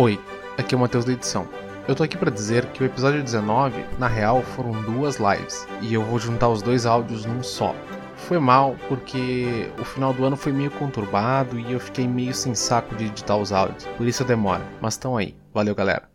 Oi, aqui é o Matheus da edição. Eu tô aqui para dizer que o episódio 19, na real, foram duas lives e eu vou juntar os dois áudios num só. Foi mal porque o final do ano foi meio conturbado e eu fiquei meio sem saco de editar os áudios, por isso demora. Mas estão aí. Valeu, galera.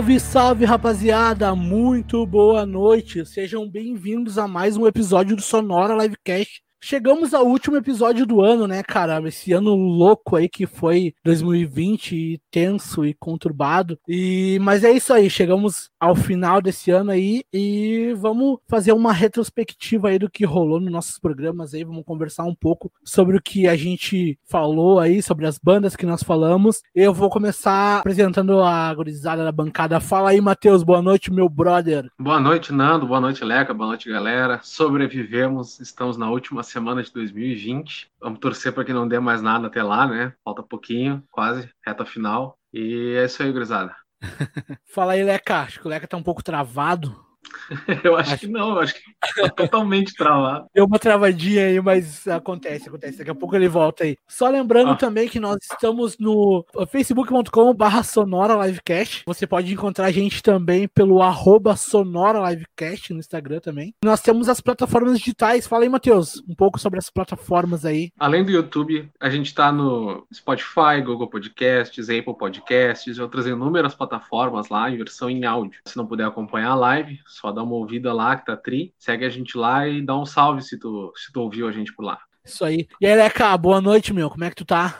Salve, salve rapaziada, muito boa noite. Sejam bem-vindos a mais um episódio do Sonora Livecast. Chegamos ao último episódio do ano, né, cara? Esse ano louco aí que foi 2020, tenso e conturbado. E mas é isso aí, chegamos ao final desse ano aí e vamos fazer uma retrospectiva aí do que rolou nos nossos programas aí, vamos conversar um pouco sobre o que a gente falou aí, sobre as bandas que nós falamos. Eu vou começar apresentando a gurizada da bancada. Fala aí, Matheus, boa noite, meu brother. Boa noite, Nando, boa noite, Leca, boa noite, galera. Sobrevivemos, estamos na última semana de 2020. Vamos torcer para que não dê mais nada até lá, né? Falta pouquinho, quase, reta final. E é isso aí, gurizada. Fala aí, Leca. Acho que o Leca tá um pouco travado. eu acho, acho, que não, eu acho que tá totalmente travado. Deu uma travadinha aí, mas acontece, acontece. Daqui a pouco ele volta aí. Só lembrando ah. também que nós estamos no facebook.com/barra Sonora Livecast. Você pode encontrar a gente também pelo arroba Sonora Livecast no Instagram também. Nós temos as plataformas digitais. Fala aí, Matheus, um pouco sobre as plataformas aí. Além do YouTube, a gente tá no Spotify, Google Podcasts, Apple Podcasts e outras inúmeras plataformas lá em versão em áudio. Se não puder acompanhar a live, só dá uma ouvida lá, que tá tri. Segue a gente lá e dá um salve se tu, se tu ouviu a gente por lá. Isso aí. E aí, Leca, boa noite, meu. Como é que tu tá?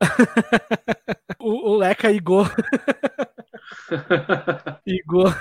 o, o Leca Igor. Igor.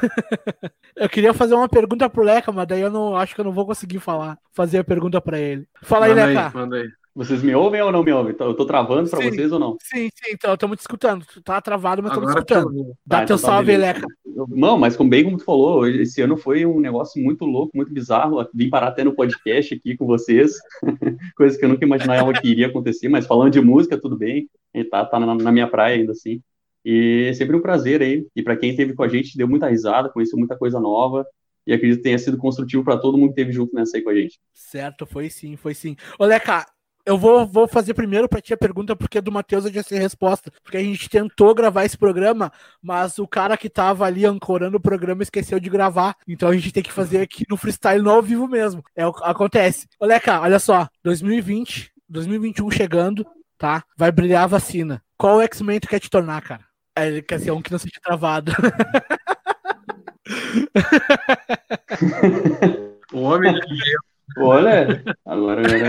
eu queria fazer uma pergunta pro Leca, mas daí eu não acho que eu não vou conseguir falar, fazer a pergunta para ele. Fala manda aí, Leca. Aí, manda aí. Vocês me ouvem ou não me ouvem? Eu tô travando para vocês ou não? Sim, sim, então estamos te escutando. Tu tá travado, mas estamos escutando. Dá ah, teu então tá salve, Leca. Não, mas como bem como tu falou, esse ano foi um negócio muito louco, muito bizarro. Vim parar até no podcast aqui com vocês, coisa que eu nunca imaginava que iria acontecer, mas falando de música, tudo bem. E tá, tá na, na minha praia ainda assim. E é sempre um prazer aí. E para quem esteve com a gente, deu muita risada, conheceu muita coisa nova e acredito que tenha sido construtivo para todo mundo que esteve junto nessa aí com a gente. Certo, foi sim, foi sim. Ô, Leca, eu vou, vou fazer primeiro para ti a pergunta, porque do Matheus eu já sei a resposta. Porque a gente tentou gravar esse programa, mas o cara que tava ali ancorando o programa esqueceu de gravar. Então a gente tem que fazer aqui no freestyle no ao vivo mesmo. É o que acontece. Oleca, olha só, 2020, 2021 chegando, tá? Vai brilhar a vacina. Qual X-Men tu quer te tornar, cara? É, quer ser um que não seja travado. o homem de gelo. Olha, agora, agora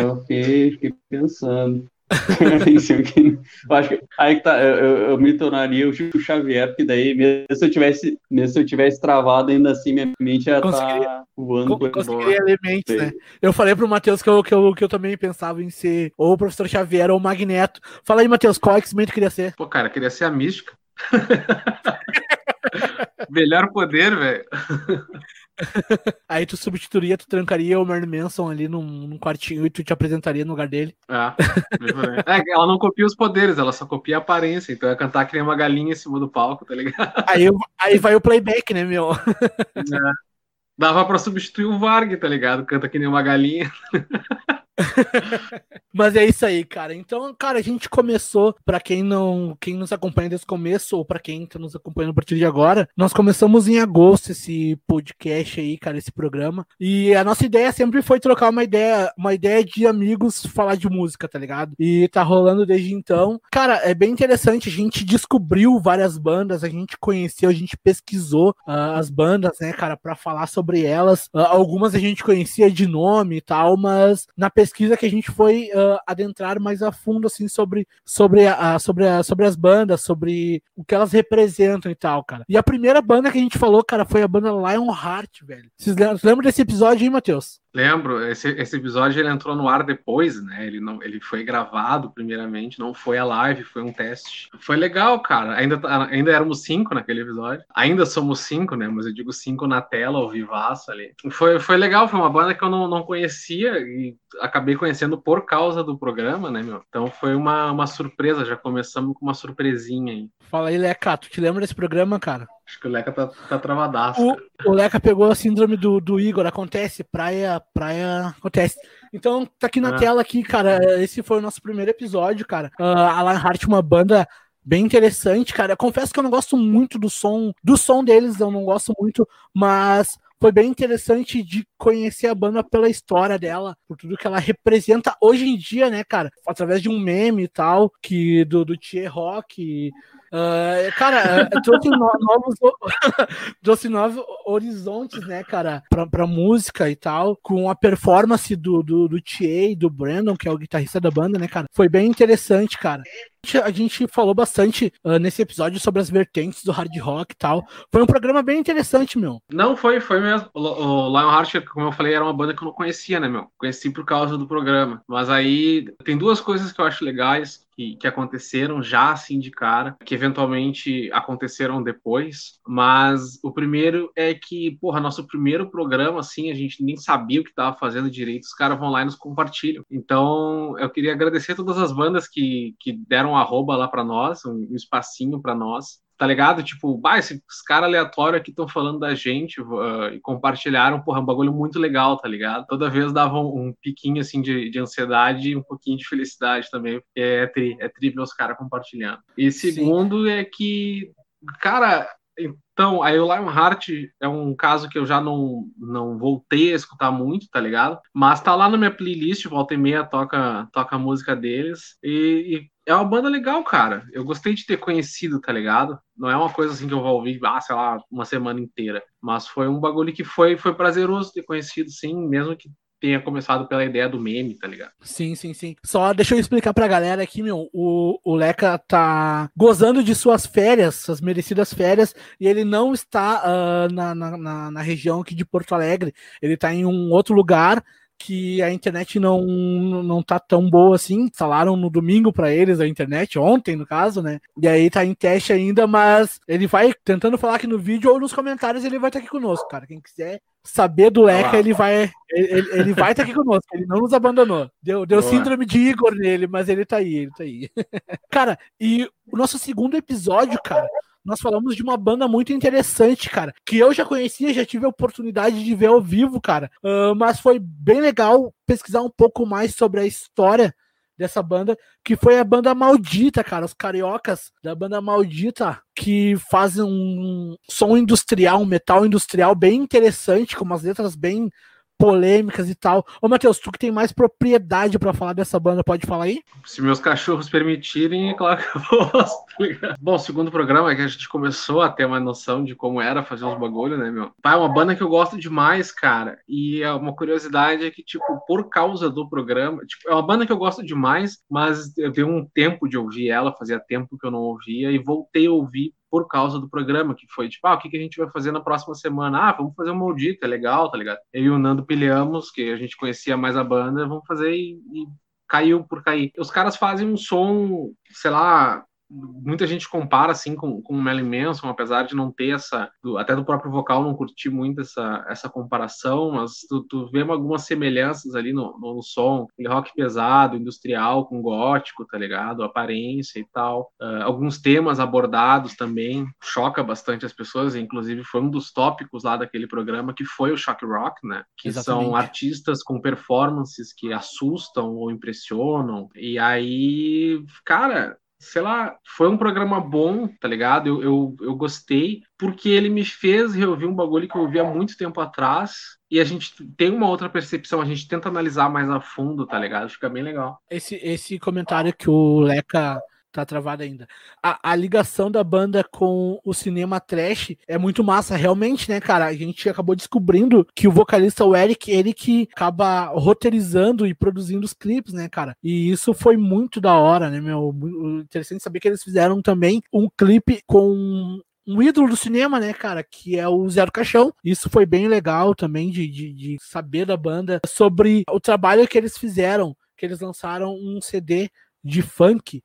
pensando. eu acho que aí que tá, eu, eu, me tornaria o Chico Xavier, porque daí, mesmo se eu tivesse, mesmo se eu tivesse travado, ainda assim, minha mente ia estar tá voando. Com, conseguiria elementos, né? Eu falei pro Matheus que eu, que, eu, que eu também pensava em ser ou o professor Xavier ou o Magneto. Fala aí, Matheus, qual X-Men tu queria ser? Pô, cara, eu queria ser a mística. Melhor poder, velho. Aí tu substituiria, tu trancaria o Marilyn Manson ali num, num, quartinho e tu te apresentaria no lugar dele. É, é, ela não copia os poderes, ela só copia a aparência. Então é cantar que nem uma galinha em cima do palco, tá ligado? Aí, aí vai o playback, né, meu? É. Dava pra substituir o Varg, tá ligado? Canta que nem uma galinha. Mas é isso aí, cara. Então, cara, a gente começou, para quem não, quem nos acompanha desde o começo, ou para quem tá nos acompanhando a partir de agora, nós começamos em agosto esse podcast aí, cara, esse programa. E a nossa ideia sempre foi trocar uma ideia, uma ideia de amigos falar de música, tá ligado? E tá rolando desde então. Cara, é bem interessante, a gente descobriu várias bandas, a gente conheceu, a gente pesquisou uh, as bandas, né, cara, para falar sobre elas. Uh, algumas a gente conhecia de nome e tal, mas na pesquisa pesquisa que a gente foi uh, adentrar mais a fundo assim sobre sobre, a, sobre, a, sobre as bandas, sobre o que elas representam e tal, cara. E a primeira banda que a gente falou, cara, foi a banda Lionheart, velho. Vocês lembram, desse episódio aí, Matheus? Lembro, esse, esse episódio ele entrou no ar depois, né? Ele, não, ele foi gravado primeiramente, não foi a live, foi um teste. Foi legal, cara. Ainda, tá, ainda éramos cinco naquele episódio. Ainda somos cinco, né? Mas eu digo cinco na tela, ao vivaço ali. Foi, foi legal, foi uma banda que eu não, não conhecia e acabei conhecendo por causa do programa, né, meu? Então foi uma, uma surpresa, já começamos com uma surpresinha aí. Fala aí, Leca, tu te lembra desse programa, cara? Acho que o Leca tá, tá travadaço. O, o Leca pegou a síndrome do, do Igor, acontece, praia, praia, acontece. Então, tá aqui na Ah. tela aqui, cara, esse foi o nosso primeiro episódio, cara. Ah, a Lionheart, uma banda bem interessante, cara. Eu confesso que eu não gosto muito do som, do som deles, eu não gosto muito, mas foi bem interessante de conhecer a banda pela história dela, por tudo que ela representa hoje em dia, né, cara? Através de um meme e tal, que do, do Tchê Rock. Ah, cara, eh, trouxe no- novos, trouxe novos horizontes, né, cara, pra, pra música e tal, com a performance do, do, do e do Brandon, que é o guitarrista da banda, né, cara? Foi bem interessante, cara. A gente- falou bastante ah, nesse episódio sobre as vertentes do hard rock e tal. Foi um programa bem interessante, meu. Não, foi, foi mesmo. O, o Lionheart, como eu falei, era uma banda que eu não conhecia, né, meu? Conheci por causa do programa. Mas aí tem duas coisas que eu acho legais que, que aconteceram já assim de cara, que eventualmente aconteceram depois. Mas o primeiro é que, porra, nosso primeiro programa, assim, a gente nem sabia o que tava fazendo direito, os caras vão lá e nos compartilham. Então, eu queria agradecer todas as bandas que, que deram arroba lá pra nós, um, um espacinho pra nós tá ligado? Tipo, bah, esses caras aleatórios aqui estão falando da gente uh, e compartilharam, porra, um bagulho muito legal, tá ligado? Toda vez davam um, um piquinho, assim, de, de ansiedade e um pouquinho de felicidade também, porque é tri, é tri ver os caras compartilhando. E segundo é que, cara, então, aí o Lionheart é um caso que eu já não, não voltei a escutar muito, tá ligado? Mas tá lá na minha playlist, volta e meia toca, toca a música deles. E, e é uma banda legal, cara. Eu gostei de ter conhecido, tá ligado? Não é uma coisa assim que eu vou ouvir, ah, sei lá, uma semana inteira. Mas foi um bagulho que foi, foi prazeroso ter conhecido, sim, mesmo que tenha começado pela ideia do meme, tá ligado? Sim, sim, sim. Só deixa eu explicar pra galera aqui, meu. O, o Leca tá gozando de suas férias, suas merecidas férias, e ele não está na, na, na, na região aqui de Porto Alegre. Ele tá em um outro lugar que a internet não, não tá tão boa assim. Instalaram no domingo para eles a internet, ontem no caso, né? E aí tá em teste ainda, mas ele vai tentando falar aqui no vídeo ou nos comentários ele vai estar aqui conosco, cara. Quem quiser saber do Leca, Olá. ele vai ele, ele vai estar aqui conosco, ele não nos abandonou. Deu, deu Boa. síndrome de Igor nele, mas ele tá aí, ele tá aí. cara, e o nosso segundo episódio, cara, nós falamos de uma banda muito interessante, cara, que eu já conhecia, já tive a oportunidade de ver ao vivo, cara, ah, mas foi bem legal pesquisar um pouco mais sobre a história dessa banda, que foi a banda Maldita, cara, os cariocas da banda Maldita, que fazem um som industrial, um metal industrial bem interessante, com umas letras bem polêmicas e tal. Ô, Matheus, tu que tem mais propriedade pra falar dessa banda, pode falar aí? Se meus cachorros permitirem, é claro que eu posso. tá? Bom, segundo programa é que a gente começou a ter uma noção de como era fazer uns bagulho, né, meu? Pai, é uma banda que eu gosto demais, cara. E é uma curiosidade é que, tipo, por causa do programa, tipo, é uma banda que eu gosto demais, mas eu dei um tempo de ouvir ela, fazia tempo que eu não ouvia, e voltei a ouvir por causa do programa, que foi tipo, ah, o que, a gente vai fazer na próxima semana? Ah, vamos fazer um maldito, é legal, tá ligado? Eu e o Nando pilhamos, que a gente conhecia mais a banda, vamos fazer e, e caiu por cair. Os caras fazem um som, sei lá, muita gente compara assim com, com o Melly Manson, apesar de não ter essa, do- até do próprio vocal não curti muito essa, essa comparação, mas tu, tu vê algumas semelhanças ali no, no, no som, aquele rock pesado, industrial, com gótico, tá ligado? Aparência e tal. Ah, alguns temas abordados também, choca bastante as pessoas, inclusive foi um dos tópicos lá daquele programa que foi o shock rock, né? Que são Exatamente. artistas com performances que assustam ou impressionam. E aí, cara, sei lá, foi um programa bom, tá ligado? Eu, eu, eu gostei, porque ele me fez reouvir um bagulho que eu ouvi há muito tempo atrás. E a gente tem uma outra percepção, a gente tenta analisar mais a fundo, tá ligado? Fica bem legal. Esse, esse comentário que o Leca tá travado ainda. A, a ligação da banda com o cinema trash é muito massa, realmente, né, cara? A gente acabou descobrindo que o vocalista, o Eric, ele que acaba roteirizando e produzindo os clipes, né, cara? E isso foi muito da hora, né, meu? Interessante saber que eles fizeram também um clipe com um ídolo do cinema, né, cara, que é o Zero Caixão. Isso foi bem legal também de, de, de saber da banda sobre o trabalho que eles fizeram, que eles lançaram um CD de funk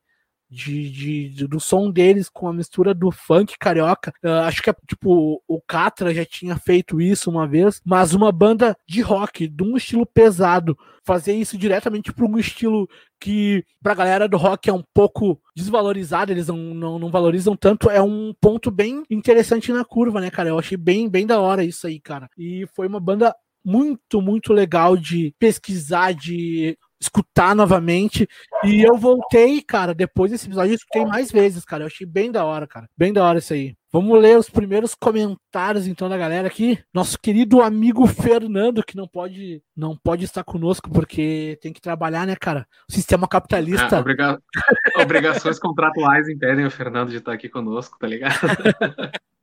de, de, do som deles com a mistura do funk carioca. Uh, acho que tipo o Catra já tinha feito isso uma vez, mas uma banda de rock de um estilo pesado fazer isso diretamente para um estilo que para a galera do rock é um pouco desvalorizado, eles não, não, não, valorizam tanto, é um ponto bem interessante na curva, né, cara? Eu achei bem, bem da hora isso aí, cara. E foi uma banda muito, muito legal de pesquisar, de escutar novamente. E eu voltei, cara, depois desse episódio, eu escutei mais vezes, cara. Eu achei bem da hora, cara. Bem da hora isso aí. Vamos ler os primeiros comentários então da galera aqui. Nosso querido amigo Fernando, que não pode não pode estar conosco porque tem que trabalhar, né, cara? O sistema capitalista. É, obriga... Obrigações contratuais impedem o Fernando de estar aqui conosco, tá ligado?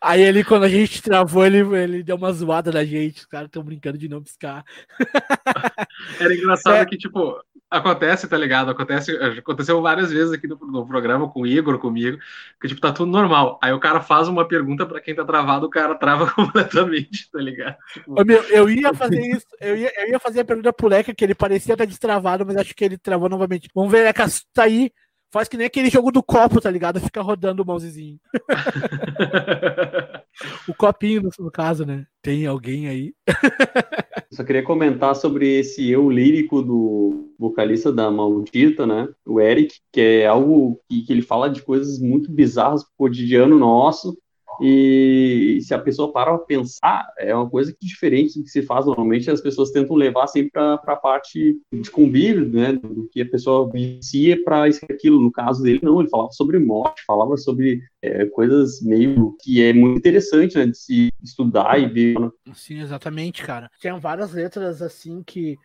Aí ele, quando a gente travou, ele, ele deu uma zoada na gente. Os caras estão brincando de não piscar. Era engraçado é. que, tipo, acontece, tá ligado? Acontece, aconteceu várias vezes aqui no, no, programa com o Igor, comigo, que, tipo, tá tudo normal. Aí o cara faz uma pergunta pra quem tá travado, o cara trava completamente, tá ligado? Tipo... Meu, eu ia fazer isso, eu ia, eu ia fazer a pergunta pro Leca, que ele parecia estar destravado, mas acho que ele travou novamente. Vamos ver, Leca, tá aí. Faz que nem aquele jogo do copo, tá ligado? Fica rodando o mousezinho. o copinho, no, caso, né? Tem alguém aí? Só queria comentar sobre esse eu lírico do vocalista da Maldita, né? O Eric, que é algo que, que ele fala de coisas muito bizarras pro cotidiano nosso, e se a pessoa para para pensar, é uma coisa que diferente do que se faz normalmente, as pessoas tentam levar sempre para a parte de convívio, né, do que a pessoa vicia para isso aquilo. No caso dele, não, ele falava sobre morte, falava sobre é, coisas meio que é muito interessante, né, de se estudar e ver. Sim, exatamente, cara. Tem várias letras assim que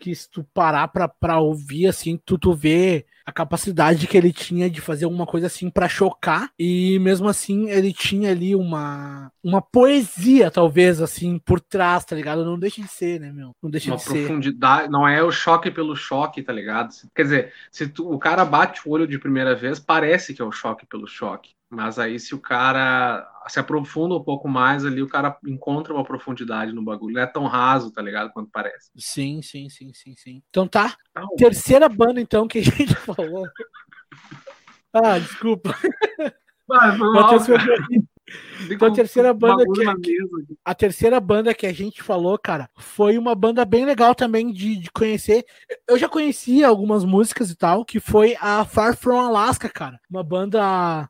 que se tu parar pra, pra ouvir, assim, tu, tu vê a capacidade que ele tinha de fazer alguma coisa assim para chocar, e mesmo assim ele tinha ali uma, uma poesia, talvez, assim, por trás, tá ligado? Não deixa de ser, né, meu? Não deixa uma de profundidade, ser. não é o choque pelo choque, tá ligado? Quer dizer, se tu, o cara bate o olho de primeira vez, parece que é o choque pelo choque. Mas aí, se o cara se aprofunda um pouco mais ali, o cara encontra uma profundidade no bagulho. Não é tão raso, tá ligado? Quanto parece. Sim, sim, sim, sim, sim. Então tá. Terceira banda, então, que a gente falou. Ah, desculpa. Foi mal, então, a terceira banda que, a terceira banda que a gente falou, cara, foi uma banda bem legal também de, de, conhecer. Eu já conhecia algumas músicas e tal, que foi a Far From Alaska, cara, uma banda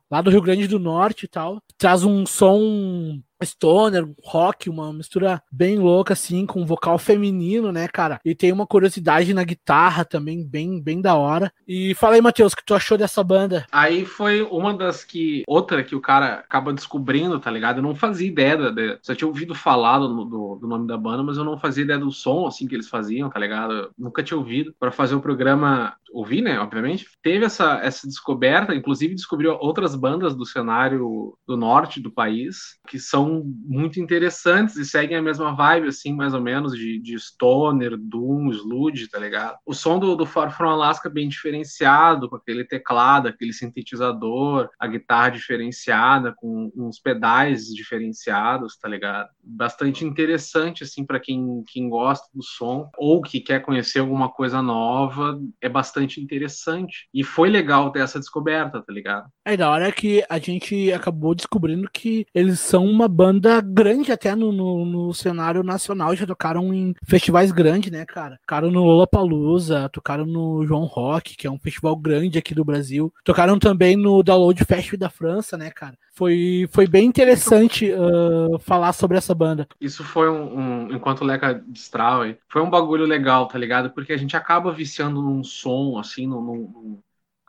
lá do Rio Grande do Norte e tal. Traz um som stoner, rock, uma mistura bem louca, assim, com vocal feminino, né, cara? E tem uma curiosidade na guitarra também, bem, bem da hora. E fala aí, Matheus, o que tu achou dessa banda? Aí foi uma das que. Outra que o cara acaba descobrindo, tá ligado? Eu não fazia ideia, de, só tinha ouvido falar do, do, do, nome da banda, mas eu não fazia ideia do som, assim, que eles faziam, tá ligado? Eu nunca tinha ouvido. para fazer o programa, ouvi, né, obviamente. Teve essa, essa descoberta, inclusive descobriu outras bandas do cenário do norte do país, que são muito interessantes e seguem a mesma vibe, assim, mais ou menos, de, de stoner, doom, sludge, tá ligado? O som do, do Far From Alaska é bem diferenciado, com aquele teclado, aquele sintetizador, a guitarra diferenciada, com uns pedais diferenciados, tá ligado? Bastante interessante, assim, para quem, quem gosta do som ou que quer conhecer alguma coisa nova, é bastante interessante. E foi legal ter essa descoberta, tá ligado? É da hora que a gente acabou descobrindo que eles são uma banda grande até no, no, no, cenário nacional, já tocaram em festivais grandes, né, cara? Tocaram no Lollapalooza, tocaram no João Rock, que é um festival grande aqui do Brasil. Tocaram também no Download Festival da França, né, cara? Foi, foi bem interessante uh, falar sobre essa banda. Isso foi um, um enquanto o Leca destrava, foi um bagulho legal, tá ligado? Porque a gente acaba viciando num som, assim, num, num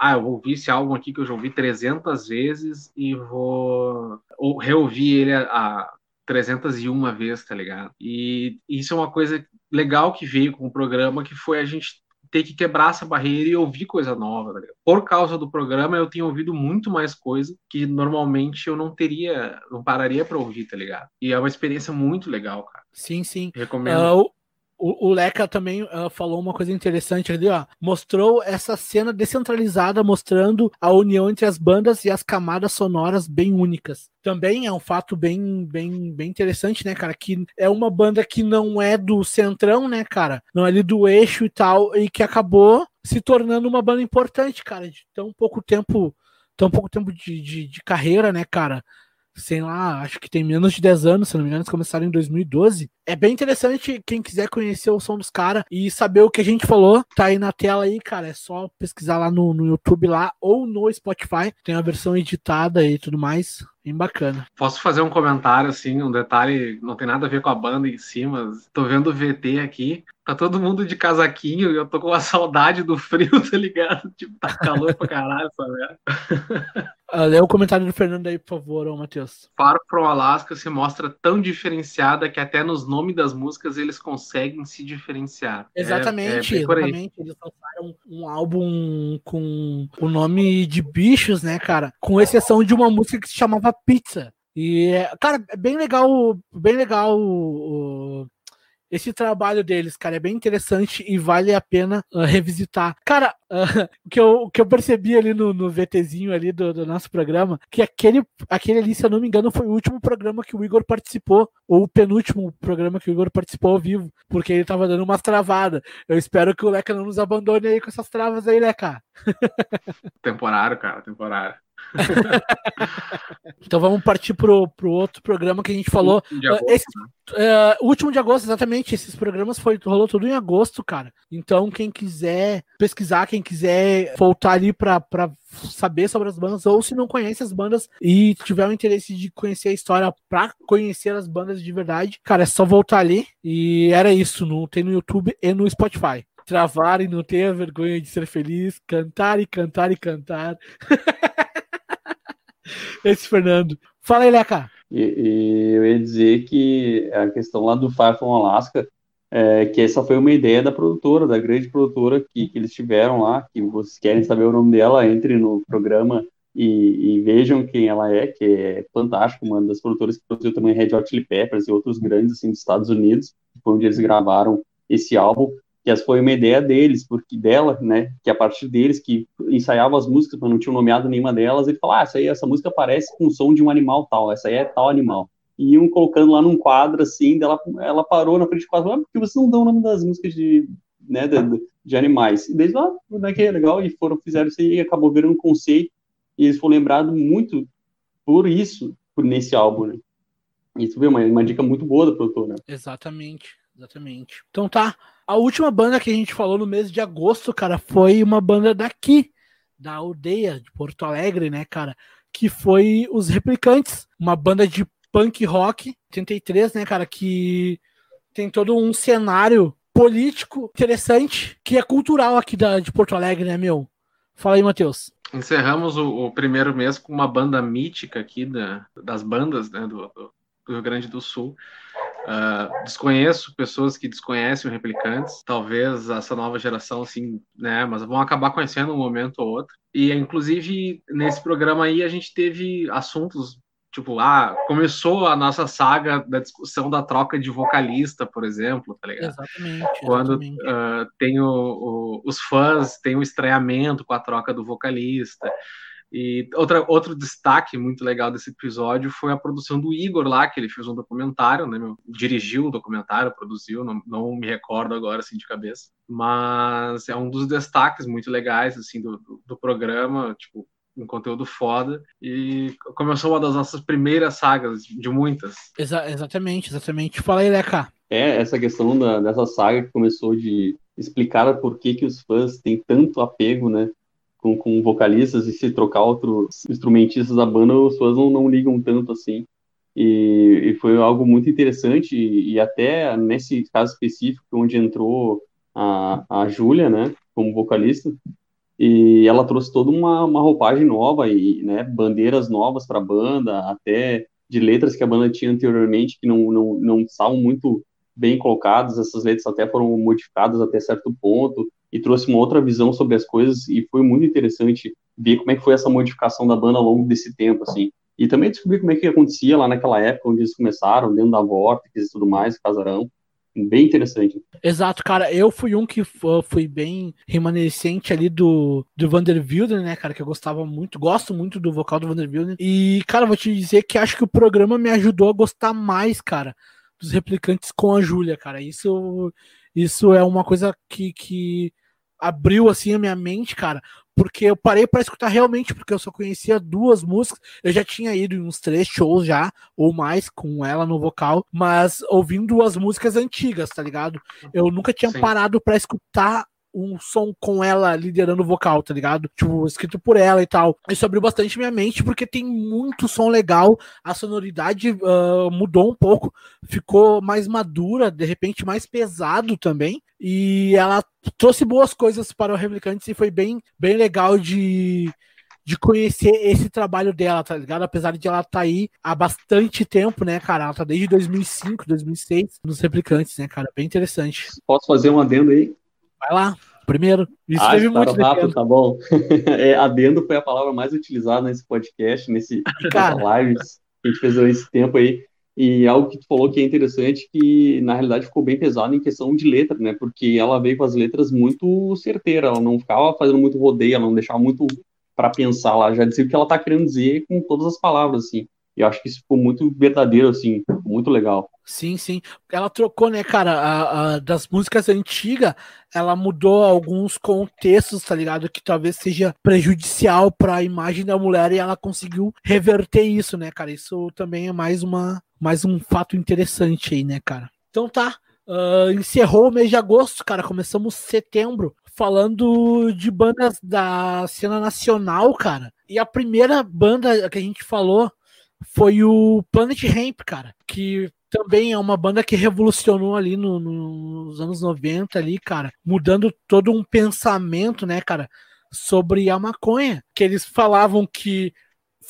ah, eu vou ouvir esse álbum aqui que eu já ouvi 300 vezes e vou ou reouvir ele a, a 301 vezes, tá ligado? E isso é uma coisa legal que veio com o programa, que foi a gente ter que quebrar essa barreira e ouvir coisa nova. Tá Por causa do programa, eu tenho ouvido muito mais coisa que normalmente eu não teria, não pararia para ouvir, tá ligado? E é uma experiência muito legal, cara. Sim, sim. Recomendo. Uh, o, Leca também uh, falou uma coisa interessante ali, ó. Mostrou essa cena descentralizada, mostrando a união entre as bandas e as camadas sonoras bem únicas. Também é um fato bem, bem, bem interessante, né, cara? Que é uma banda que não é do centrão, né, cara? Não é ali do eixo e tal, e que acabou se tornando uma banda importante, cara, de tão pouco tempo, tão pouco tempo de, de, de carreira, né, cara? Sei lá, acho que tem menos de 10 anos, se não me engano, eles começaram em 2012. É bem interessante quem quiser conhecer o som dos caras e saber o que a gente falou, tá aí na tela aí, cara. É só pesquisar lá no, no YouTube lá ou no Spotify. Tem a versão editada e tudo mais. Bem bacana. Posso fazer um comentário, assim, um detalhe, não tem nada a ver com a banda em si, mas tô vendo o VT aqui. Tá todo mundo de casaquinho e eu tô com a saudade do frio, tá ligado? Tipo, tá calor pra caralho merda. Uh, lê o comentário do Fernando aí, por favor, ô Matheus. Far From Alaska se mostra tão diferenciada que até nos nomes das músicas eles conseguem se diferenciar. Exatamente, é, é exatamente. Eles lançaram um álbum com o nome de bichos, né, cara? Com exceção de uma música que se chamava Pizza. E, cara, é bem legal, bem legal o, esse trabalho deles, cara, é bem interessante e vale a pena uh, revisitar. Cara, uh, o, que eu, o que eu percebi ali no, no VTzinho ali do, do, nosso programa, que aquele, aquele ali, se eu não me engano, foi o último programa que o Igor participou, ou o penúltimo programa que o Igor participou ao vivo, porque ele tava dando umas travadas. Eu espero que o Leca não nos abandone aí com essas travas aí, Leca. temporário, cara, temporário. então vamos partir pro, pro outro programa que a gente falou. Agosto, Esse, né? uh, último de agosto, exatamente. Esses programas foi, rolou tudo em agosto, cara. Então, quem quiser pesquisar, quem quiser voltar ali pra, pra saber sobre as bandas, ou se não conhece as bandas e tiver o interesse de conhecer a história pra conhecer as bandas de verdade, cara, é só voltar ali. E era isso. No, tem no YouTube e no Spotify travar e não ter vergonha de ser feliz, cantar e cantar e cantar. Esse Fernando. Fala aí, Leca. E, e, eu ia dizer que a questão lá do Far From Alaska, é, que essa foi uma ideia da produtora, da grande produtora que, que eles tiveram lá, que vocês querem saber o nome dela, entre no programa e, e, vejam quem ela é, que é fantástico, uma das produtoras que produziu também Red Hot Chili Peppers e outros grandes, assim, dos Estados Unidos, onde eles gravaram esse álbum, que essa foi uma ideia deles, porque dela, né, que a partir deles que ensaiavam as músicas, mas não tinham nomeado nenhuma delas, ele falou, ah, essa aí, essa música parece com o som de um animal tal, essa aí é tal animal. E iam colocando lá num quadro, assim, dela, ela parou na frente do quadro, ah, porque vocês não dão o nome das músicas de, né, de, de animais. E desde lá, né, que é legal, e foram, fizeram isso e acabou virando um conceito, e eles foram lembrados muito por isso, por nesse álbum, né. Isso foi uma, uma dica muito boa da produtora. Exatamente, exatamente. Então tá, a última banda que a gente falou no mês de agosto, cara, foi uma banda daqui, da aldeia de Porto Alegre, né, cara? Que foi os Replicantes, uma banda de punk rock, 83, né, cara? Que tem todo um cenário político interessante, que é cultural aqui da, de Porto Alegre, né, meu? Fala aí, Matheus. Encerramos o, o, primeiro mês com uma banda mítica aqui da, das bandas né, do, do, Rio Grande do Sul. Uh, desconheço pessoas que desconhecem o Replicantes, talvez essa nova geração, assim, né, mas vão acabar conhecendo um momento ou outro. E, inclusive, nesse programa aí, a gente teve assuntos, tipo, ah, começou a nossa saga da discussão da troca de vocalista, por exemplo, tá ligado? Exatamente. Quando Uh, tem o, o, os fãs, tem o estranhamento com a troca do vocalista. E outra, outro destaque muito legal desse episódio foi a produção do Igor lá, que ele fez um documentário, né, meu, dirigiu o documentário, produziu, não, não me recordo agora assim de cabeça, mas é um dos destaques muito legais assim do, do, do programa, tipo um conteúdo foda e começou uma das nossas primeiras sagas de muitas. Exa exatamente, exatamente. Fala aí, Leca. É, essa questão da, dessa saga que começou de explicar por que, que os fãs têm tanto apego, né, com, com vocalistas e se trocar outros instrumentistas da banda, as pessoas não, não ligam tanto assim. E, e foi algo muito interessante, e, e, até nesse caso específico, onde entrou a, a Júlia, né, como vocalista, e ela trouxe toda uma, uma roupagem nova e né, bandeiras novas para a banda, até de letras que a banda tinha anteriormente que não, não, não estavam muito bem colocadas, essas letras até foram modificadas até certo ponto, e trouxe uma outra visão sobre as coisas e foi muito interessante ver como é que foi essa modificação da banda ao longo desse tempo, assim. E também descobrir como é que acontecia lá naquela época onde eles começaram, dentro da Vortex e tudo mais, Casarão. bem interessante. Exato, cara. Eu fui um que fui bem remanescente ali do, do Vanderbilden, né, cara? Que eu gostava muito, gosto muito do vocal do Vanderbilden. E, cara, vou te dizer que acho que o programa me ajudou a gostar mais, cara, dos replicantes com a Júlia, cara. Isso, isso é uma coisa que, que abriu assim a minha mente, cara, porque eu parei para escutar realmente, porque eu só conhecia duas músicas. Eu já tinha ido em uns três shows já, ou mais, com ela no vocal, mas ouvindo duas músicas antigas, tá ligado? Eu nunca tinha Sim. parado para escutar um som com ela liderando o vocal, tá ligado? Tipo, escrito por ela e tal. Isso abriu bastante minha mente, porque tem muito som legal, a sonoridade uh, mudou um pouco, ficou mais madura, de repente mais pesado também, e ela trouxe boas coisas para o Replicantes e foi bem, bem legal de de conhecer esse trabalho dela, tá ligado? Apesar de ela estar tá aí há bastante tempo, né, cara? Ela tá desde 2005, 2006 nos replicantes, né, cara? Bem interessante. Posso fazer um adendo aí? Vai lá, primeiro. Isso ah, teve muito rápido, tá bom. é, adendo foi a palavra mais utilizada nesse podcast, nesse cara... lives que a gente fez esse tempo aí. E algo que tu falou que é interessante, que na realidade ficou bem pesado em questão de letra, né? Porque ela veio com as letras muito certeiras, ela não ficava fazendo muito rodeio, ela não deixava muito para pensar lá, já dizia o que ela tá querendo dizer com todas as palavras, assim. E eu acho que isso ficou muito verdadeiro, assim, muito legal. Sim, sim. Ela trocou, né, cara, a, a, das músicas antigas, ela mudou alguns contextos, tá ligado? Que talvez seja prejudicial para a imagem da mulher e ela conseguiu reverter isso, né, cara? Isso também é mais, uma, mais um fato interessante aí, né, cara? Então tá. Uh, encerrou o mês de agosto, cara. Começamos setembro falando de bandas da cena nacional, cara. E a primeira banda que a gente falou foi o Planet Ramp, cara, que também é uma banda que revolucionou ali no, no, nos anos 90 ali, cara, mudando todo um pensamento, né, cara, sobre a maconha, que eles falavam que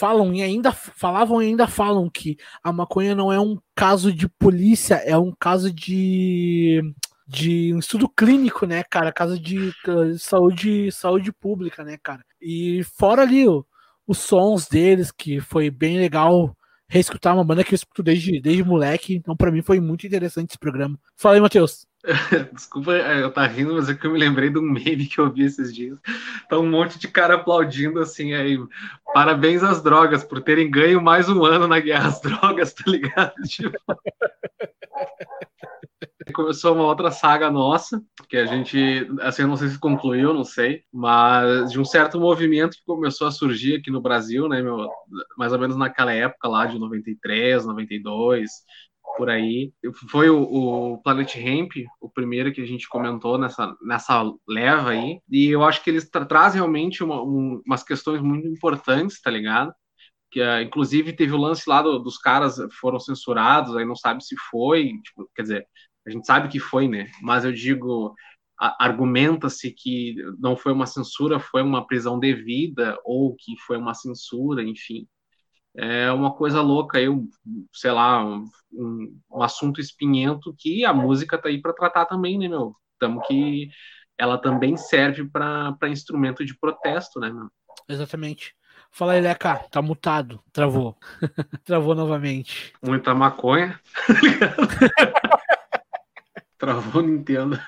falam e ainda falavam e ainda falam que a maconha não é um caso de polícia, é um caso de de um estudo clínico, né, cara, caso de, de saúde saúde pública, né, cara. E fora ali, ó, os sons deles, que foi bem legal reescutar uma banda que eu escuto desde, desde moleque. Então, para mim, foi muito interessante esse programa. Fala aí, Matheus. Desculpa eu tá rindo, mas é que eu me lembrei de um meme que eu vi esses dias. Tá um monte de cara aplaudindo assim aí. Parabéns às drogas por terem ganho mais um ano na guerra às drogas, tá ligado? Tipo começou uma outra saga nossa, que a gente, assim, eu não sei se concluiu, não sei, mas de um certo movimento que começou a surgir aqui no Brasil, né, meu, mais ou menos naquela época lá de 93, 92, por aí. Foi o, o Planet Ramp, o primeiro que a gente comentou nessa, nessa leva aí, e eu acho que eles tra trazem realmente uma, um, umas questões muito importantes, tá ligado? que uh, inclusive teve o lance lá do, dos caras foram censurados, aí não sabe se foi, tipo, quer dizer, a gente sabe que foi, né? Mas eu digo, argumenta-se que não foi uma censura, foi uma prisão devida, ou que foi uma censura, enfim. É uma coisa louca, eu, sei lá, um, um assunto espinhento que a música tá aí para tratar também, né, meu? Tamo que ela também serve para instrumento de protesto, né, meu? Exatamente. Fala aí, Leca, tá mutado, travou. travou novamente. Muita maconha. Travou Nintendo.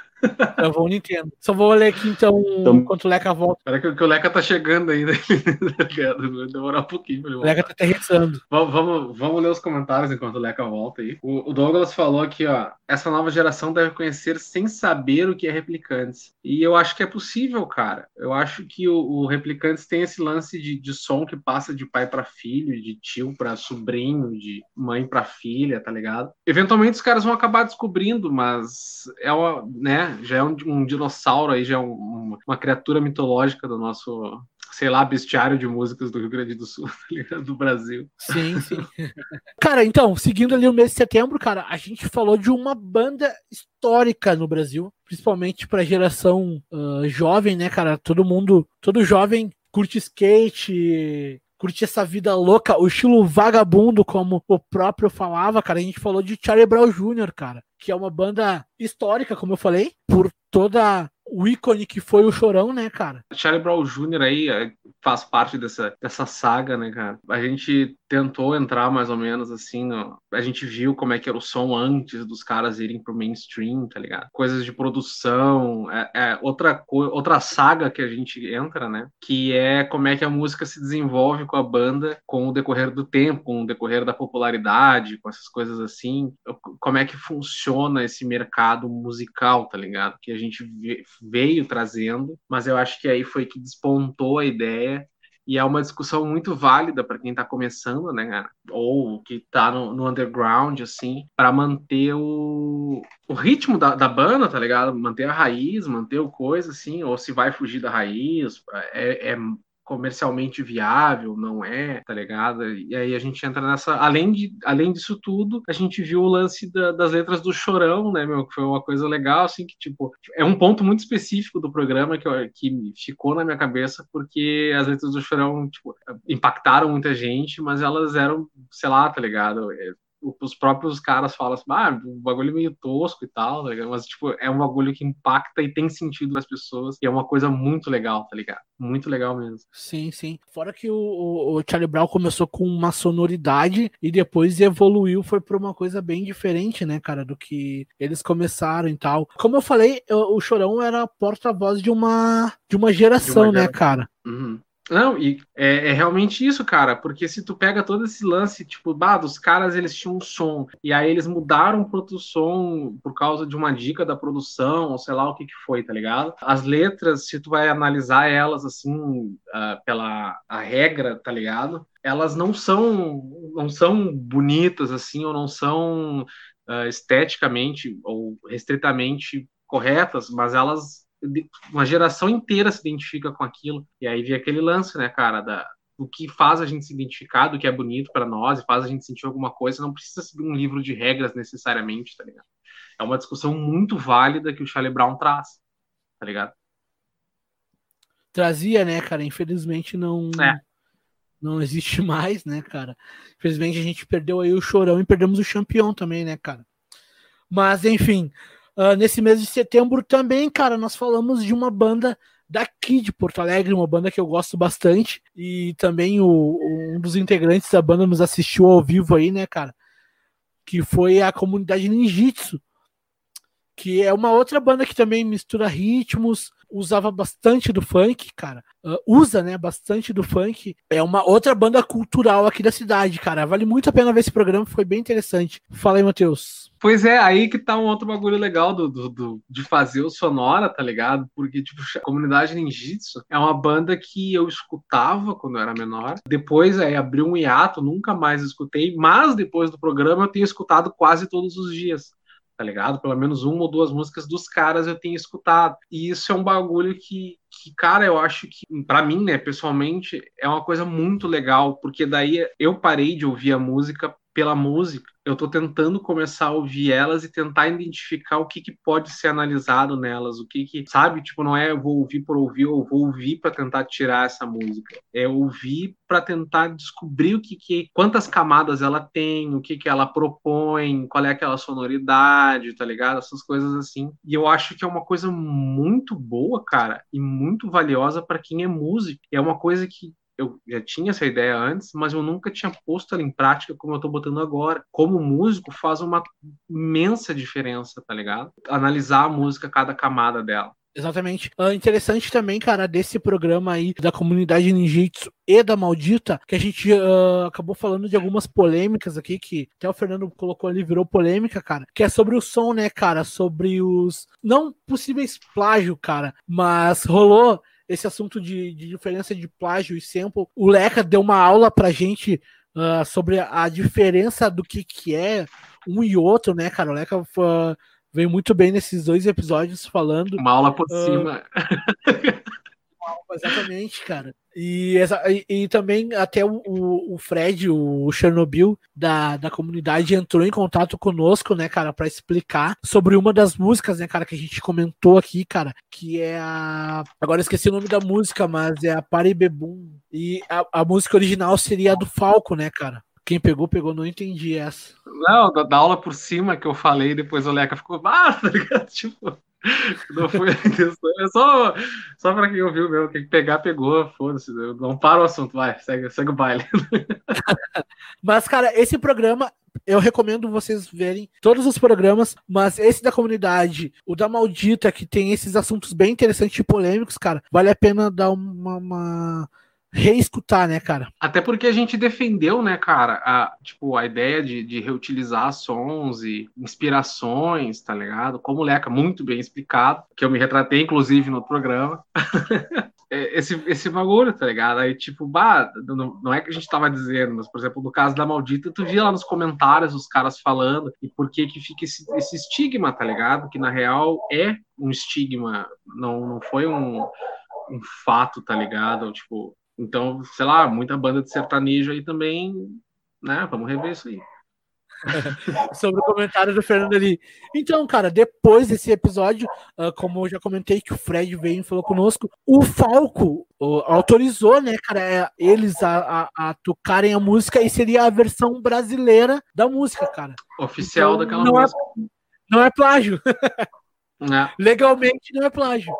Travou o Nintendo. Só vou ler aqui então, então enquanto o Leca volta. Espera que, que, o Leca tá chegando ainda. Vai demorar um pouquinho. O Leca tá aterrissando. Vamos, vamos, vamos ler os comentários enquanto o Leca volta aí. O, o, Douglas falou aqui, ó. Essa nova geração deve conhecer sem saber o que é replicantes. E eu acho que é possível, cara. Eu acho que o, o replicantes tem esse lance de, de som que passa de pai para filho, de tio para sobrinho, de mãe para filha, tá ligado? Eventualmente os caras vão acabar descobrindo, mas é uma, né, já é um, um dinossauro aí, já é um, uma criatura mitológica do nosso sei lá, bestiário de músicas do Rio Grande do Sul, tá do Brasil. Sim, sim. cara, então, seguindo ali o mês de setembro, cara, a gente falou de uma banda histórica no Brasil, principalmente para a geração uh, jovem, né, cara? Todo mundo, todo jovem curte skate, curte essa vida louca, o estilo vagabundo, como o próprio falava, cara. A gente falou de Charlie Brown Jr., cara, que é uma banda histórica, como eu falei, por toda o ícone que foi o Chorão, né, cara? Charlie Brown Jr. aí é, faz parte dessa, dessa saga, né, cara? A gente tentou entrar mais ou menos assim, a gente viu como é que era o som antes dos caras irem pro mainstream, tá ligado? Coisas de produção, é, é outra, outra saga que a gente entra, né? Que é como é que a música se desenvolve com a banda com o decorrer do tempo, com o decorrer da popularidade, com essas coisas assim, como é que funciona esse mercado musical, tá ligado? Que a gente veio trazendo, mas eu acho que aí foi que despontou a ideia e é uma discussão muito válida para quem está começando, né, ou que está no, no, underground, assim, para manter o, o ritmo da, da, banda, tá ligado? Manter a raiz, manter o coisa, assim, ou se vai fugir da raiz, é, é comercialmente viável, não é, tá ligado? E aí a gente entra nessa. Além, de, além disso tudo, a gente viu o lance da, das letras do Chorão, né, meu? Que foi uma coisa legal, assim, que, tipo, é um ponto muito específico do programa que, que ficou na minha cabeça, porque as letras do Chorão, tipo, impactaram muita gente, mas elas eram, sei lá, tá ligado? Os próprios caras falam assim, ah, o bagulho é meio tosco e tal, tá ligado? Mas, tipo, é um bagulho que impacta e tem sentido nas pessoas, e é uma coisa muito legal, tá ligado? Muito legal mesmo. Sim, sim. Fora que o, o Charlie Brown começou com uma sonoridade e depois evoluiu, foi pra uma coisa bem diferente, né, cara, do que eles começaram e tal. Como eu falei, o Chorão era porta-voz de uma, de uma geração, de uma né, cara? Uhum. Não, e é, é, realmente isso, cara, porque se tu pega todo esse lance, tipo, bah, dos caras eles tinham um som, e aí eles mudaram pro outro som por causa de uma dica da produção, ou sei lá o que que foi, tá ligado? As letras, se tu vai analisar elas, assim, uh, pela a regra, tá ligado? Elas não são, não são bonitas, assim, ou não são uh, esteticamente ou restritamente corretas, mas elas uma geração inteira se identifica com aquilo. E aí vem aquele lance, né, cara, da, o que faz a gente se identificar, do que é bonito para nós e faz a gente sentir alguma coisa, não precisa ser um livro de regras necessariamente, tá ligado? É uma discussão muito válida que o Charlie Brown traz, tá ligado? Trazia, né, cara? Infelizmente não. É. Não existe mais, né, cara? Infelizmente a gente perdeu aí o chorão e perdemos o campeão também, né, cara? Mas, enfim, Uh, nesse mês de setembro também, cara, nós falamos de uma banda daqui de Porto Alegre, uma banda que eu gosto bastante. E também o, um dos integrantes da banda nos assistiu ao vivo aí, né, cara? Que foi a comunidade Ninjitsu. Que é uma outra banda que também mistura ritmos, usava bastante do funk, cara. Uh, usa, né, bastante do funk. É uma outra banda cultural aqui da cidade, cara. Vale muito a pena ver esse programa, foi bem interessante. Fala aí, Matheus. Pois é, aí que tá um outro bagulho legal do, do, do, de fazer o Sonora, tá ligado? Porque, tipo, a comunidade Ninjitsu é uma banda que eu escutava quando eu era menor. Depois aí abriu um hiato, nunca mais escutei, mas depois do programa eu tenho escutado quase todos os dias tá ligado? Pelo menos uma ou duas músicas dos caras eu tenho escutado. E isso é um bagulho que, que cara, eu acho que, para mim, né, pessoalmente, é uma coisa muito legal, porque daí eu parei de ouvir a música pela música, eu estou tentando começar a ouvir elas e tentar identificar o que, que pode ser analisado nelas, o que que, sabe? Tipo, não é eu vou ouvir por ouvir, ou vou ouvir para tentar tirar essa música. É ouvir para tentar descobrir o que que, quantas camadas ela tem, o que que ela propõe, qual é aquela sonoridade, tá ligado? Essas coisas assim. E eu acho que é uma coisa muito boa, cara, e muito valiosa para quem é músico. É uma coisa que eu já tinha essa ideia antes, mas eu nunca tinha posto ela em prática como eu tô botando agora. Como músico, faz uma imensa diferença, tá ligado? Analisar a música, cada camada dela. Exatamente. Uh, interessante também, cara, desse programa aí da comunidade ninjitsu e da maldita, que a gente uh, acabou falando de algumas polêmicas aqui, que até o Fernando colocou ali, virou polêmica, cara, que é sobre o som, né, cara, sobre os não possíveis plágio, cara, mas rolou esse assunto de, de diferença de plágio e sample. O Leca deu uma aula pra gente uh, sobre a diferença do que, que é um e outro, né, cara? O Leca uh, veio muito bem nesses dois episódios falando. Uma aula por uh, cima. Exatamente, cara. E, e, e, também até o, o, Fred, o Chernobyl da, da comunidade, entrou em contato conosco, né, cara, para explicar sobre uma das músicas, né, cara, que a gente comentou aqui, cara, que é a. Agora esqueci o nome da música, mas é a Pare Bebum. E a, a música original seria a do Falco, né, cara? Quem pegou, pegou, não entendi essa. Não, da, da aula por cima que eu falei, depois o Leca ficou, ah, tá ligado? Tipo. Não foi. É só, só pra quem ouviu mesmo. Quem pegar, pegou. Foda-se. Não para o assunto. Vai, segue, segue o baile. Mas, cara, esse programa eu recomendo vocês verem todos os programas, mas esse da comunidade, o da Maldita, que tem esses assuntos bem interessantes e polêmicos, cara, vale a pena dar uma, uma reescutar, né, cara? Até porque a gente defendeu, né, cara, a, tipo, a ideia de, de reutilizar sons e inspirações, tá ligado? Como Leca muito bem explicado, que eu me retratei, inclusive, no programa. É, esse, esse bagulho, tá ligado? Aí, tipo, bah, não, não, é que a gente tava dizendo, mas, por exemplo, no caso da Maldita, tu via lá nos comentários os caras falando e por que que fica esse, esse estigma, tá ligado? Que na real é um estigma, não, não foi um, um fato, tá ligado? Tipo, então, sei lá, muita banda de sertanejo aí também, né? Vamos rever isso aí. Sobre o comentário do Fernando ali. Então, cara, depois desse episódio, uh, como eu já comentei que o Fred veio e falou conosco, o Falco uh, autorizou, né, cara, é, eles a, a, a, tocarem a música e seria a versão brasileira da música, cara. Oficial então, daquela não é música. É, não é plágio. É. Legalmente não é plágio.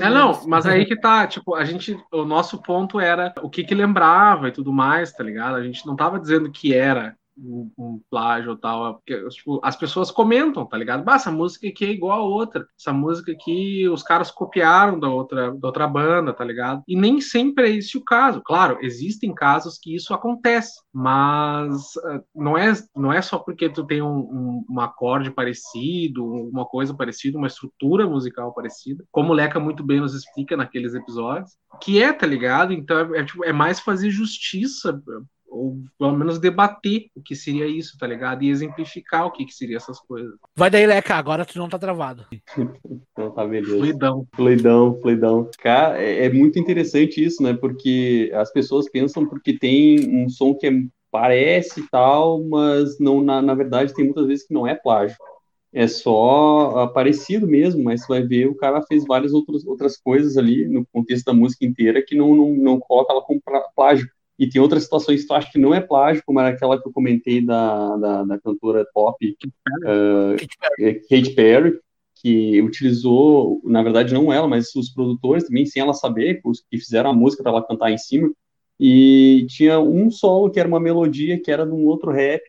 É, não, mas aí que tá, tipo, a gente, o nosso ponto era o que que lembrava e tudo mais, tá ligado? A gente não tava dizendo que era um, um plágio ou tal, é porque tipo, as pessoas comentam, tá ligado? Bah, essa música aqui é igual a outra, essa música aqui os caras copiaram da outra, da outra banda, tá ligado? E nem sempre é esse o caso. Claro, existem casos que isso acontece, mas uh, não, é, não é só porque tu tem um, um, um, acorde parecido, uma coisa parecida, uma estrutura musical parecida, como o Leca muito bem nos explica naqueles episódios, que é, tá ligado? Então é, é, tipo, é mais fazer justiça ou pelo menos debater o que seria isso, tá ligado? E exemplificar o que, que seria essas coisas. Vai daí, Leca, agora tu não tá travado. então tá beleza. Fluidão. Fluidão, fluidão. Cara, é, é, muito interessante isso, né? Porque as pessoas pensam porque tem um som que é, parece tal, mas não, na, na verdade tem muitas vezes que não é plágio. É só parecido mesmo, mas você vai ver o cara fez várias outras, outras coisas ali no contexto da música inteira que não, não, não coloca ela como plágio. E tem outras situações que tu acha que não é plágio, como era aquela que eu comentei da, da, da cantora pop uh, Katy Perry, que utilizou, na verdade não ela, mas os produtores também, sem ela saber, os que fizeram a música para ela cantar em cima, e tinha um solo que era uma melodia que era de um outro rap,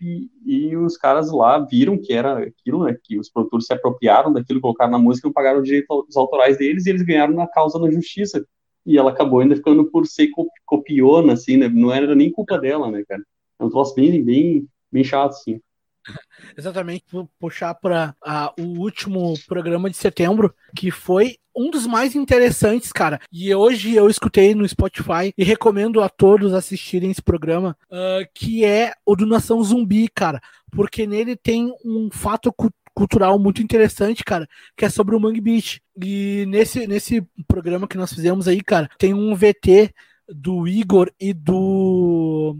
e os caras lá viram que era aquilo, né, que os produtores se apropriaram daquilo, colocaram na música, não pagaram direitos autorais deles, e eles ganharam na causa na justiça e ela acabou ainda ficando por ser copiona, assim, né? Não era nem culpa dela, né, cara? É um troço bem, bem, bem chato, assim. Exatamente, vou puxar para o último programa de setembro, que foi um dos mais interessantes, cara. E hoje eu escutei no Spotify e recomendo a todos assistirem esse programa, uh, que é o do Nação Zumbi, cara. Porque nele tem um fato cultural muito interessante, cara, que é sobre o Mangue Beach. E nesse, nesse programa que nós fizemos aí, cara, tem um VT do Igor e do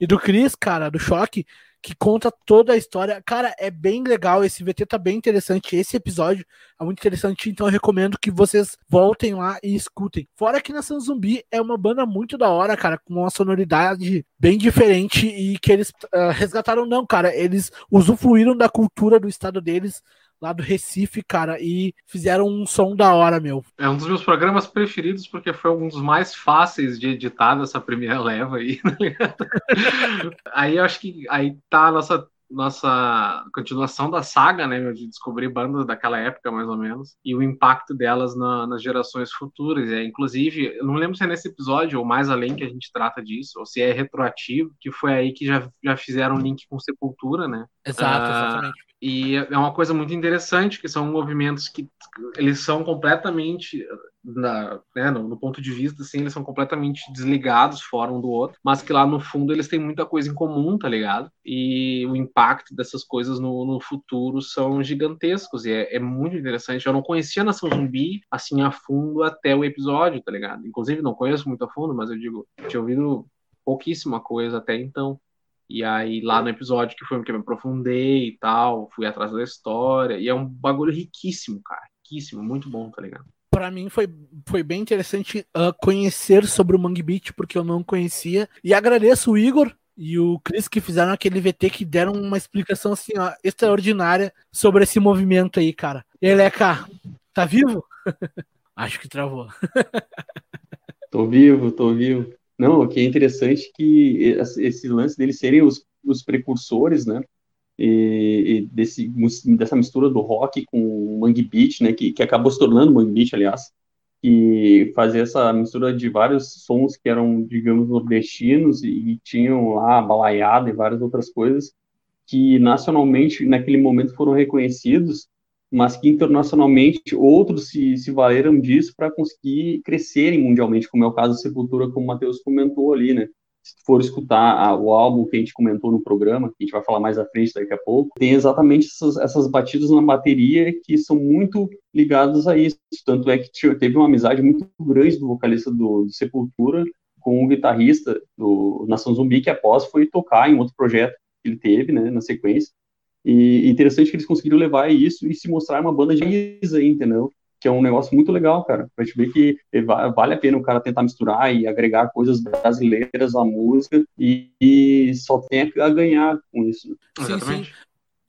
e do Chris, cara, do Choque, que conta toda a história. Cara, é bem legal. Esse VT tá bem interessante. Esse episódio é muito interessante, então eu recomendo que vocês voltem lá e escutem. Fora que Nação Zumbi é uma banda muito da hora, cara, com uma sonoridade bem diferente e que eles uh, resgataram, não, cara. Eles usufruíram da cultura do estado deles lá do Recife, cara, e fizeram um som da hora, meu. É um dos meus programas preferidos porque foi um dos mais fáceis de editar dessa primeira leva aí. Tá aí eu acho que aí tá a nossa nossa continuação da saga, né, de descobrir bandas daquela época, mais ou menos, e o impacto delas na, nas gerações futuras. É, inclusive, eu não lembro se é nesse episódio ou mais além que a gente trata disso, ou se é retroativo, que foi aí que já, já fizeram link com Sepultura, né? Exato, uh, exatamente. E é uma coisa muito interessante, que são movimentos que eles são completamente, na, né, no, no, ponto de vista, assim, eles são completamente desligados fora um do outro, mas que lá no fundo eles têm muita coisa em comum, tá ligado? E o impacto dessas coisas no, no futuro são gigantescos, e é, é, muito interessante. Eu não conhecia Nação Zumbi, assim, a fundo até o episódio, tá ligado? Inclusive, não conheço muito a fundo, mas eu digo, tinha ouvido pouquíssima coisa até então. E aí, lá no episódio que foi o que eu me aprofundei e tal, fui atrás da história. E é um bagulho riquíssimo, cara. Riquíssimo, muito bom, tá ligado? Para mim foi, foi bem interessante uh, conhecer sobre o Mangue Beach, porque eu não conhecia. E agradeço o Igor e o Chris que fizeram aquele VT que deram uma explicação assim, ó, extraordinária sobre esse movimento aí, cara. E aí, Leca, Tá vivo? Acho que travou. tô vivo, tô vivo. Não, o que é interessante é que esse lance deles serem os, os precursores, né? E, e desse, dessa mistura do rock com o Mangue Beat, né? Que, que acabou se tornando Mangue Beat, aliás. E fazer essa mistura de vários sons que eram, digamos, nordestinos e, e tinham lá balaiada e várias outras coisas que nacionalmente, naquele momento, foram reconhecidos mas que internacionalmente outros se, se valeram disso para conseguir crescerem mundialmente, como é o caso da Sepultura, como o Matheus comentou ali, né? Se for escutar a, o álbum que a gente comentou no programa, que a gente vai falar mais à frente daqui a pouco, tem exatamente essas, essas batidas na bateria que são muito ligadas a isso. Tanto é que teve uma amizade muito grande do vocalista do, do Sepultura com o guitarrista do Nação Zumbi, que após foi tocar em outro projeto que ele teve, né, na sequência. E interessante que eles conseguiram levar isso e se mostrar uma banda de raiz aí, entendeu? Que é um negócio muito legal, cara. Pra gente ver que vale a pena o cara tentar misturar e agregar coisas brasileiras à música e, e só tem a ganhar com isso. Sim, sim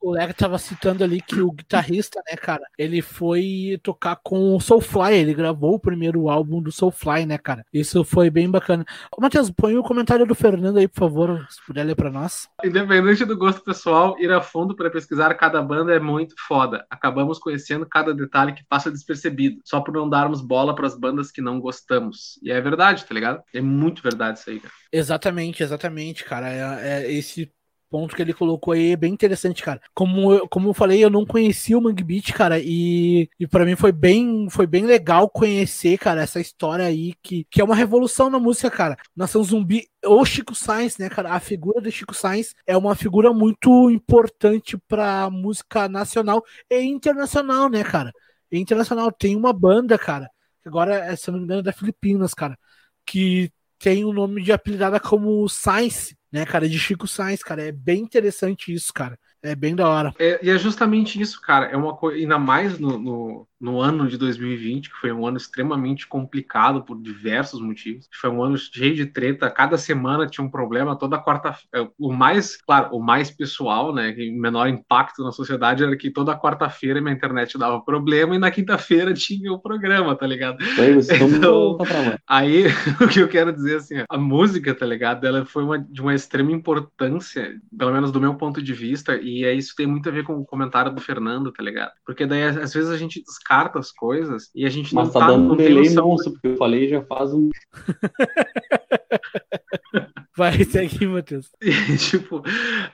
o Lega tava citando ali que o guitarrista, né, cara, ele foi tocar com o Soulfly, ele gravou o primeiro álbum do Soulfly, né, cara. Isso foi bem bacana. Ô, Matheus, põe o comentário do Fernando aí, por favor, se puder ler pra nós. Independente do gosto pessoal, ir a fundo para pesquisar cada banda é muito foda. Acabamos conhecendo cada detalhe que passa despercebido, só por não darmos bola para as bandas que não gostamos. E é verdade, tá ligado? É muito verdade isso aí, cara. Exatamente, exatamente, cara. É, é esse ponto que ele colocou aí é bem interessante, cara. Como eu, como eu falei, eu não conhecia o Mangue Beat, cara, e, e para mim foi bem, foi bem legal conhecer, cara, essa história aí que, que é uma revolução na música, cara. Nação Zumbi, o Chico Sainz, né, cara, a figura do Chico Sainz é uma figura muito importante pra música nacional e internacional, né, cara. E internacional tem uma banda, cara, que agora, se não me engano, é da Filipinas, cara, que tem o nome de apelidada como Sainz, né, cara, de Chico Sainz, cara. É bem interessante isso, cara. É bem da hora. É, e é justamente isso, cara. É uma coisa, ainda mais no, no, no, ano de 2020, que foi um ano extremamente complicado por diversos motivos. Foi um ano cheio de treta. Cada semana tinha um problema. Toda quarta é, O mais, claro, o mais pessoal, né? Que menor impacto na sociedade era que toda quarta-feira minha internet dava problema e na quinta-feira tinha o programa, tá ligado? Aí, então, aí o que eu quero dizer assim, a música, tá ligado? Ela foi uma, de uma extrema importância, pelo menos do meu ponto de vista. E e é isso tem muito a ver com o comentário do Fernando, tá ligado? Porque daí às vezes a gente descarta as coisas e a gente Mas não tá, tá dando um delay monstro, porque eu falei já faz um. Vai, segue, Matheus. E, tipo,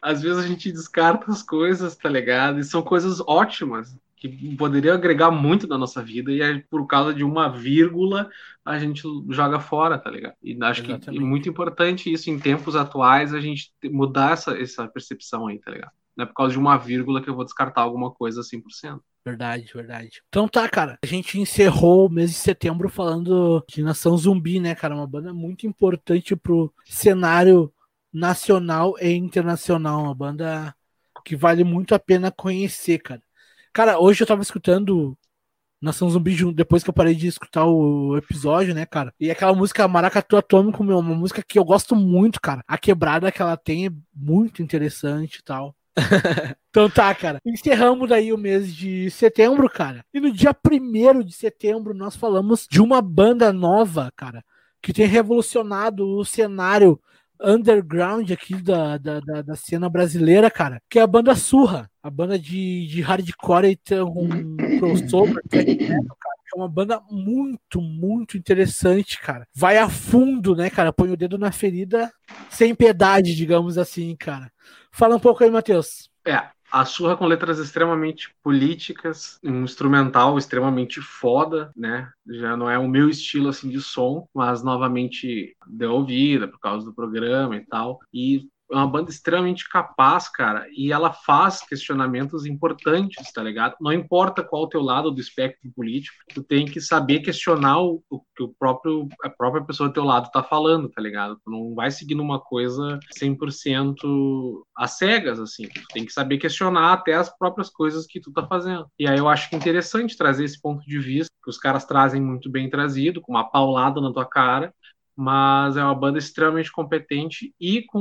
às vezes a gente descarta as coisas, tá ligado? E são coisas ótimas que poderiam agregar muito na nossa vida e por causa de uma vírgula a gente joga fora, tá ligado? E acho Exatamente. que é muito importante isso em tempos atuais a gente mudar essa, essa percepção aí, tá ligado? Não é por causa de uma vírgula que eu vou descartar alguma coisa 100%. Verdade, verdade. Então tá, cara. A gente encerrou o mês de setembro falando de Nação Zumbi, né, cara? Uma banda muito importante pro cenário nacional e internacional. Uma banda que vale muito a pena conhecer, cara. Cara, hoje eu tava escutando Nação Zumbi depois que eu parei de escutar o episódio, né, cara? E aquela música Maracatu Atômico, meu, uma música que eu gosto muito, cara. A quebrada que ela tem é muito interessante e tal. então tá, cara. Encerramos aí o mês de setembro, cara. E no dia 1 de setembro nós falamos de uma banda nova, cara, que tem revolucionado o cenário underground aqui da, da, da, da cena brasileira, cara, que é a banda Surra, a banda de, de hardcore e tem um crossover, cara é uma banda muito, muito interessante, cara. Vai a fundo, né, cara? Põe o dedo na ferida sem piedade, digamos assim, cara. Fala um pouco aí, Matheus. É, a surra com letras extremamente políticas, um instrumental extremamente foda, né? Já não é o meu estilo assim de som, mas novamente deu ouvida por causa do programa e tal. E é uma banda extremamente capaz, cara, e ela faz questionamentos importantes, tá ligado? Não importa qual o teu lado do espectro político, tu tem que saber questionar o, o que o próprio, a própria pessoa do teu lado tá falando, tá ligado? Tu não vai seguindo uma coisa 100% às cegas, assim. Tu tem que saber questionar até as próprias coisas que tu tá fazendo. E aí eu acho que é interessante trazer esse ponto de vista, que os caras trazem muito bem trazido, com uma paulada na tua cara, mas é uma banda extremamente competente e com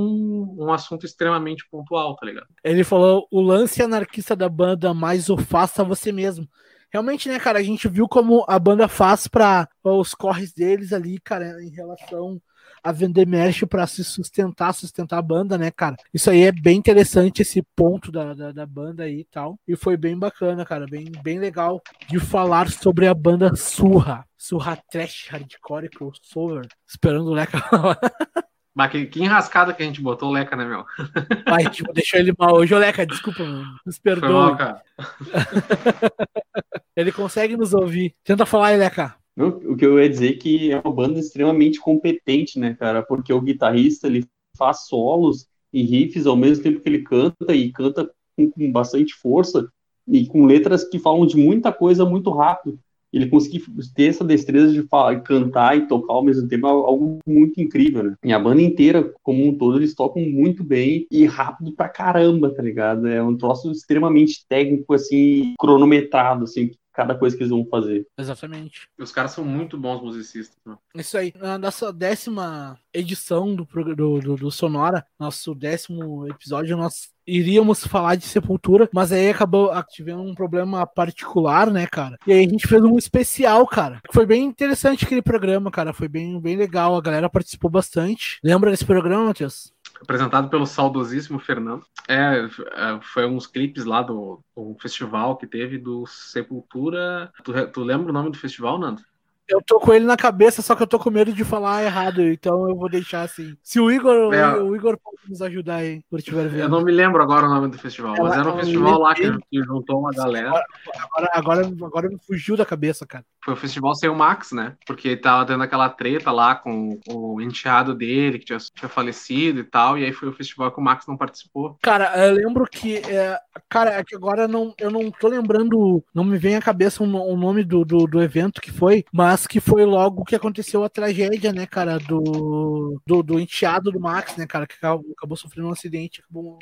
um assunto extremamente pontual, tá ligado? Ele falou o lance anarquista da banda, mas o faça você mesmo. realmente, né, cara, a gente viu como a banda faz para os corres deles ali, cara, em relação a vender merch para se sustentar, sustentar a banda, né, cara? Isso aí é bem interessante, esse ponto da, da, da, banda aí e tal. E foi bem bacana, cara, bem, bem legal de falar sobre a banda Surra. Surra Trash Hardcore Crossover. Esperando o Leca Mas que, que, enrascada que a gente botou o Leca, né, meu? Ai, tipo, deixou ele mal hoje. Ô, Leca, desculpa, mano. Nos perdoe. Mal, ele consegue nos ouvir. Tenta falar aí, Leca. Não, o que eu ia dizer é que é uma banda extremamente competente, né, cara? Porque o guitarrista ele faz solos e riffs ao mesmo tempo que ele canta e canta com, com bastante força e com letras que falam de muita coisa muito rápido. Ele conseguir ter essa destreza de falar, cantar e tocar ao mesmo tempo é algo muito incrível, né? E a banda inteira, como um todo, eles tocam muito bem e rápido pra caramba, tá ligado? É um troço extremamente técnico, assim, cronometrado, assim, cada coisa que eles vão fazer. Exatamente. Os caras são muito bons musicistas. Né? Isso aí. Na nossa décima edição do, do, do, do Sonora, nosso décimo episódio, nós iríamos falar de Sepultura, mas aí acabou tivendo um problema particular, né, cara? E aí a gente fez um especial, cara. Foi bem interessante aquele programa, cara. Foi bem, bem legal. A galera participou bastante. Lembra desse programa, Matheus? Apresentado pelo saudosíssimo Fernando. É, é, foi uns clipes lá do, do festival que teve do Sepultura. Tu, tu lembra o nome do festival, Nando? Eu tô com ele na cabeça, só que eu tô com medo de falar errado, então eu vou deixar assim. Se o Igor, é. o Igor pode nos ajudar aí, por tiver vendo. Eu não me lembro agora o nome do festival, mas era um festival lá que, que, juntou uma galera. Agora, agora, agora me fugiu da cabeça, cara. Foi o festival sem o Max, né? Porque tava tendo aquela treta lá com o enteado dele, que tinha, tinha falecido e tal, e aí foi o festival que o Max não participou. Cara, eu lembro que. É, cara, é que agora não, eu não tô lembrando, não me vem à cabeça o nome do, do, do evento que foi, mas que foi logo que aconteceu a tragédia, né, cara, do, do, do enteado do Max, né, cara, que acabou, acabou sofrendo um acidente, acabou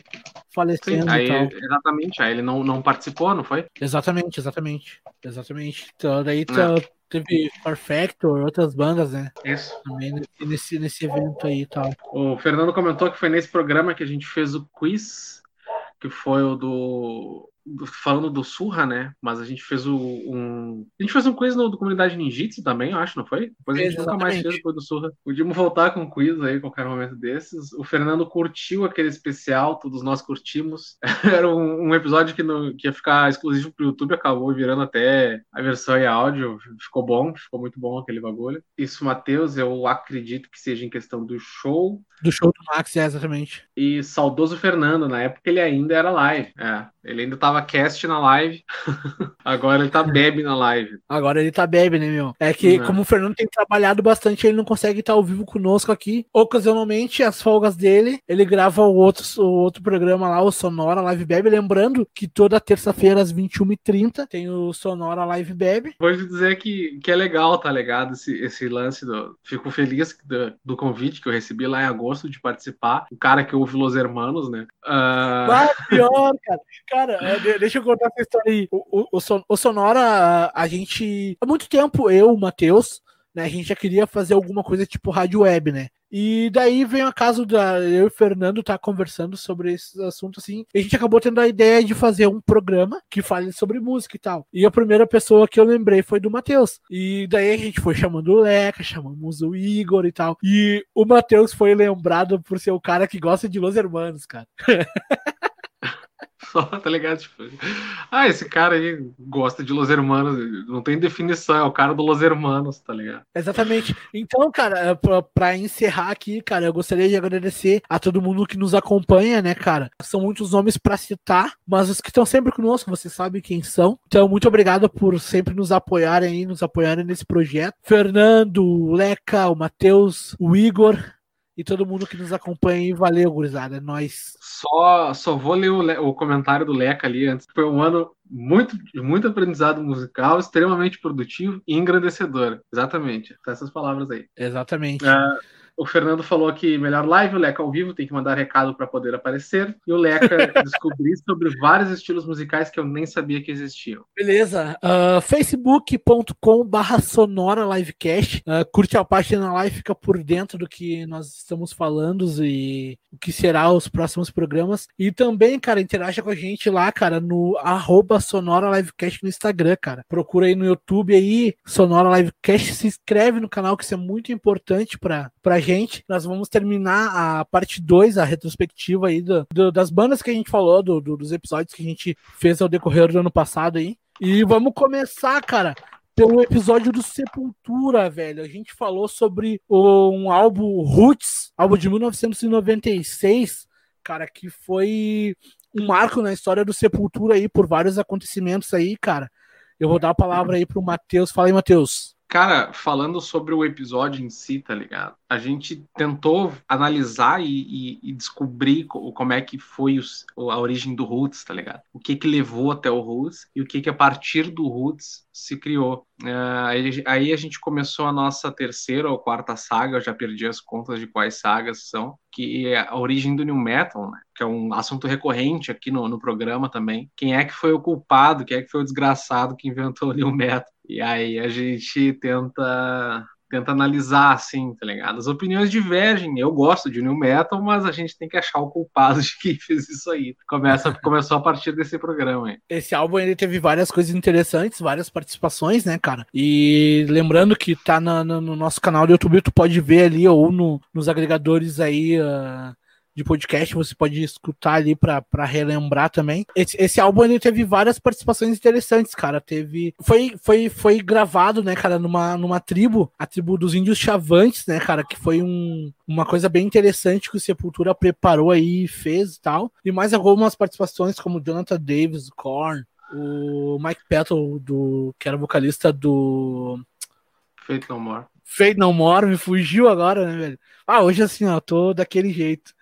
falecendo Sim, aí, Exatamente, aí ele não, não participou, não foi? Exatamente, exatamente, exatamente. Então, daí tá, teve Perfector, outras bandas, né? Isso. Também nesse, nesse evento aí e tal. O Fernando comentou que foi nesse programa que a gente fez o quiz, que foi o do falando do Surra, né? Mas a gente fez o, um. A gente fez um quiz no, do Comunidade Ninjitsu também, eu acho, não foi? Depois a gente Exatamente. nunca mais fez depois do Surra. Podíamos voltar com um quiz aí, qualquer momento desses. O Fernando curtiu aquele especial, todos nós curtimos. Era um, um episódio que, no, que ia ficar exclusivo pro YouTube, acabou virando até a versão em áudio. Ficou bom, ficou muito bom aquele bagulho. Isso, Matheus, eu acredito que seja em questão do show. Do show do Max, exatamente. E saudoso Fernando, na época ele ainda era live. É, ele ainda tava cast na live, agora ele tá bebe na live. Agora ele tá bebe, né, meu? É que, como o Fernando tem trabalhado bastante, ele não consegue estar ao vivo conosco aqui. Ocasionalmente, as folgas dele, ele grava o outro, o outro programa lá, o Sonora Live Bebe. Lembrando que toda terça-feira, às 21h30, tem o Sonora Live Bebe. Vou te dizer que, que é legal, tá ligado? Esse, esse lance do. Fico feliz do, do convite que eu recebi lá em agosto de participar. O cara que ouve Los Hermanos, né? Uh... Mas pior, cara. Cara, é, deixa eu contar essa história aí. O, o, o Sonora, a gente. Há muito tempo, eu, o Matheus, né, a gente já queria fazer alguma coisa tipo rádio web, né? E daí vem a caso da eu e o Fernando tá conversando sobre esse assunto assim, e a gente acabou tendo a ideia de fazer um programa que fale sobre música e tal. E a primeira pessoa que eu lembrei foi do Matheus. E daí a gente foi chamando o Leca, chamamos o Igor e tal. E o Matheus foi lembrado por ser o cara que gosta de Los Hermanos, cara. só, tá ligado? Tipo, ah, esse cara aí gosta de Los Hermanos, não tem definição, é o cara do Los Hermanos, tá ligado? Exatamente. Então, cara, é, pra, encerrar aqui, cara, eu gostaria de agradecer a todo mundo que nos acompanha, né, cara? São muitos nomes para citar, mas os que estão sempre conosco, você sabe quem são. Então, muito obrigado por sempre nos apoiarem aí, nos apoiarem nesse projeto. Fernando, o Leca, o Matheus, o Igor, e todo mundo que nos acompanha. E valeu, gurizada. É nóis. Só, só vou ler o, o, comentário do Leca ali antes. Foi um ano muito, muito aprendizado musical, extremamente produtivo e engrandecedor. Exatamente. Essas palavras aí. Exatamente. É, O Fernando falou que melhor live, o Leca ao vivo, tem que mandar recado para poder aparecer. E o Leca descobrir sobre vários estilos musicais que eu nem sabia que existiam. Beleza. Uh, facebook.com barra sonora livecast. Uh, curte a página lá e fica por dentro do que nós estamos falando e o que será os próximos programas. E também, cara, interaja com a gente lá, cara, no arroba sonora livecast no Instagram, cara. Procura aí no YouTube aí, Sonora Livecast, se inscreve no canal, que isso é muito importante pra, pra gente. Nós vamos terminar a parte 2, a retrospectiva aí do, do, das bandas que a gente falou, do, dos episódios que a gente fez ao decorrer do ano passado aí. E vamos começar, cara, pelo episódio do Sepultura, velho. A gente falou sobre um álbum Roots, álbum de 1996, cara, que foi um marco na história do Sepultura aí por vários acontecimentos aí, cara. Eu vou dar a palavra aí pro Matheus. Fala aí, Matheus. Cara, falando sobre o episódio em si, tá ligado? A gente tentou analisar e, e, e descobrir como é que foi o, a origem do Roots, tá ligado? O que que levou até o Roots e o que que a partir do Roots se criou. Uh, aí, aí, a gente começou a nossa terceira ou quarta saga, eu já perdi as contas de quais sagas são, que é a origem do New Metal, né? Que é um assunto recorrente aqui no, no programa também. Quem é que foi o culpado, quem é que foi o desgraçado que inventou o New Metal? E aí a gente tenta tenta analisar, assim, tá ligado? As opiniões divergem. Eu gosto de new metal, mas a gente tem que achar o culpado de quem fez isso aí. Começa, começou a partir desse programa aí. Esse álbum ele teve várias coisas interessantes, várias participações, né, cara? E lembrando que tá na, no nosso canal do YouTube, tu pode ver ali, ou no, nos agregadores aí. Uh de podcast, você pode escutar ali para relembrar também. Esse, esse, álbum ele teve várias participações interessantes, cara. Teve. Foi, foi, foi gravado, né, cara, numa, numa tribo, a tribo dos índios chavantes, né, cara, que foi um, uma coisa bem interessante que o Sepultura preparou aí e fez e tal. E mais algumas participações, como Jonathan Davis, Korn, o Mike Petal, do, que era vocalista do. Fate No More. Fate No More, me fugiu agora, né, velho? Ah, hoje assim, ó, tô daquele jeito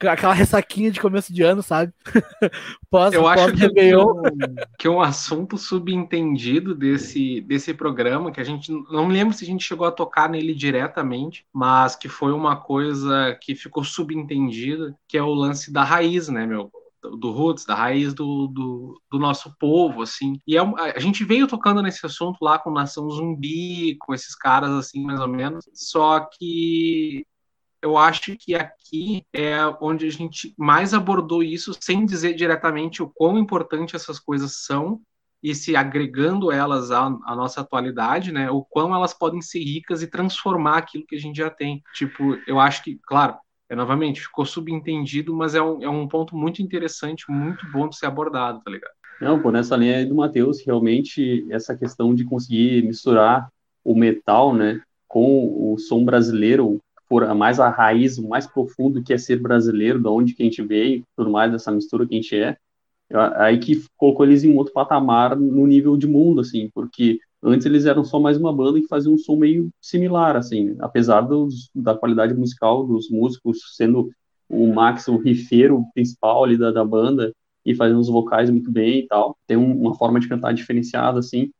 aquela ressaquinha de começo de ano, sabe? pós, Eu pós acho que, um, que um assunto subentendido desse, desse programa, que a gente não lembro se a gente chegou a tocar nele diretamente, mas que foi uma coisa que ficou subentendida, que é o lance da raiz, né, meu? do roots, da raiz do, do, do, nosso povo, assim. E é, a gente veio tocando nesse assunto lá com Nação Zumbi, com esses caras, assim, mais ou menos. Só que eu acho que aqui é onde a gente mais abordou isso, sem dizer diretamente o quão importante essas coisas são e se agregando elas à, à, nossa atualidade, né, o quão elas podem ser ricas e transformar aquilo que a gente já tem. Tipo, eu acho que, claro, é novamente, ficou subentendido, mas é um, é um ponto muito interessante, muito bom de ser abordado, tá ligado? Não, pô, nessa linha do Matheus, realmente essa questão de conseguir misturar o metal, né, com o som brasileiro, por mais a raiz, mais profundo que é ser brasileiro, de onde que a gente veio, tudo mais, dessa mistura que a gente é, aí que colocou eles em outro patamar no nível de mundo, assim, porque antes eles eram só mais uma banda que fazia um som meio similar, assim, apesar dos, da qualidade musical dos músicos, sendo o Max o rifeiro principal ali da, da banda e fazendo os vocais muito bem e tal, tem um, uma forma de cantar diferenciada, assim,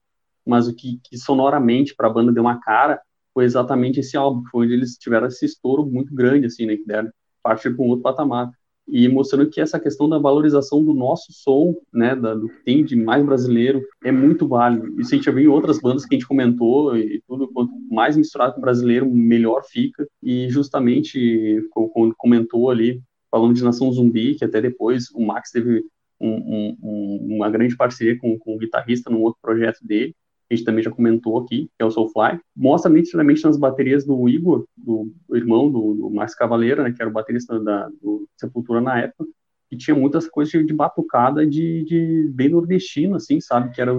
mas o que, que sonoramente para a banda deu uma cara foi exatamente esse álbum, foi onde eles tiveram esse estouro muito grande, assim, né, que deram partir para um outro patamar. E mostrando que essa questão da valorização do nosso som, né, da, do que tem de mais brasileiro, é muito válido. Isso a gente já viu em outras bandas que a gente comentou, e tudo, quanto mais misturado com o brasileiro, melhor fica. E justamente, quando comentou ali, falando de Nação Zumbi, que até depois o Max teve um, um, uma grande parceria com, com o guitarrista num outro projeto dele, a gente também já comentou aqui, que é o Soulfly, mostra nitidamente nas baterias do Igor, do, irmão do, do Max Cavaleira, né, que era o baterista da, do Sepultura na época, que tinha muitas coisas de, de batucada de, de, bem nordestino, assim, sabe, que era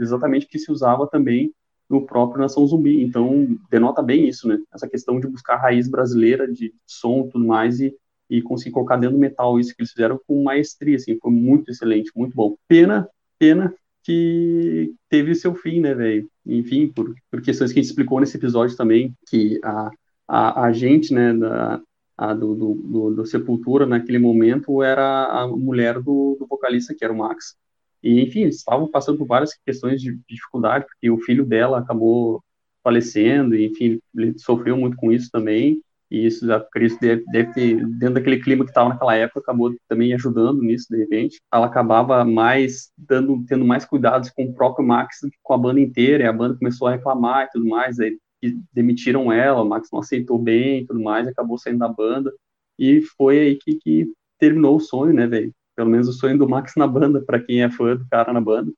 exatamente o que se usava também no próprio Nação Zumbi, então denota bem isso, né, essa questão de buscar raiz brasileira de som e tudo mais e, e conseguir colocar dentro do metal isso que eles fizeram com maestria, assim, foi muito excelente, muito bom. Pena, pena que teve seu fim, né, velho? Enfim, por, por questões que a gente explicou nesse episódio também, que a, a, a gente, né, da, a, do, do, do, do, Sepultura naquele momento era a mulher do, do vocalista, que era o Max. E, enfim, eles estavam passando por várias questões de, de dificuldade, porque o filho dela acabou falecendo, e, enfim, ele sofreu muito com isso também. E isso, acredito, deve, deve ter, dentro daquele clima que estava naquela época, acabou também ajudando nisso, de repente. Ela acabava mais, dando, tendo mais cuidados com o próprio Max do que com a banda inteira, e a banda começou a reclamar e tudo mais, aí demitiram ela, o Max não aceitou bem e tudo mais, acabou saindo da banda, e foi aí que, que terminou o sonho, né, velho? Pelo menos o sonho do Max na banda, para quem é fã do cara na banda.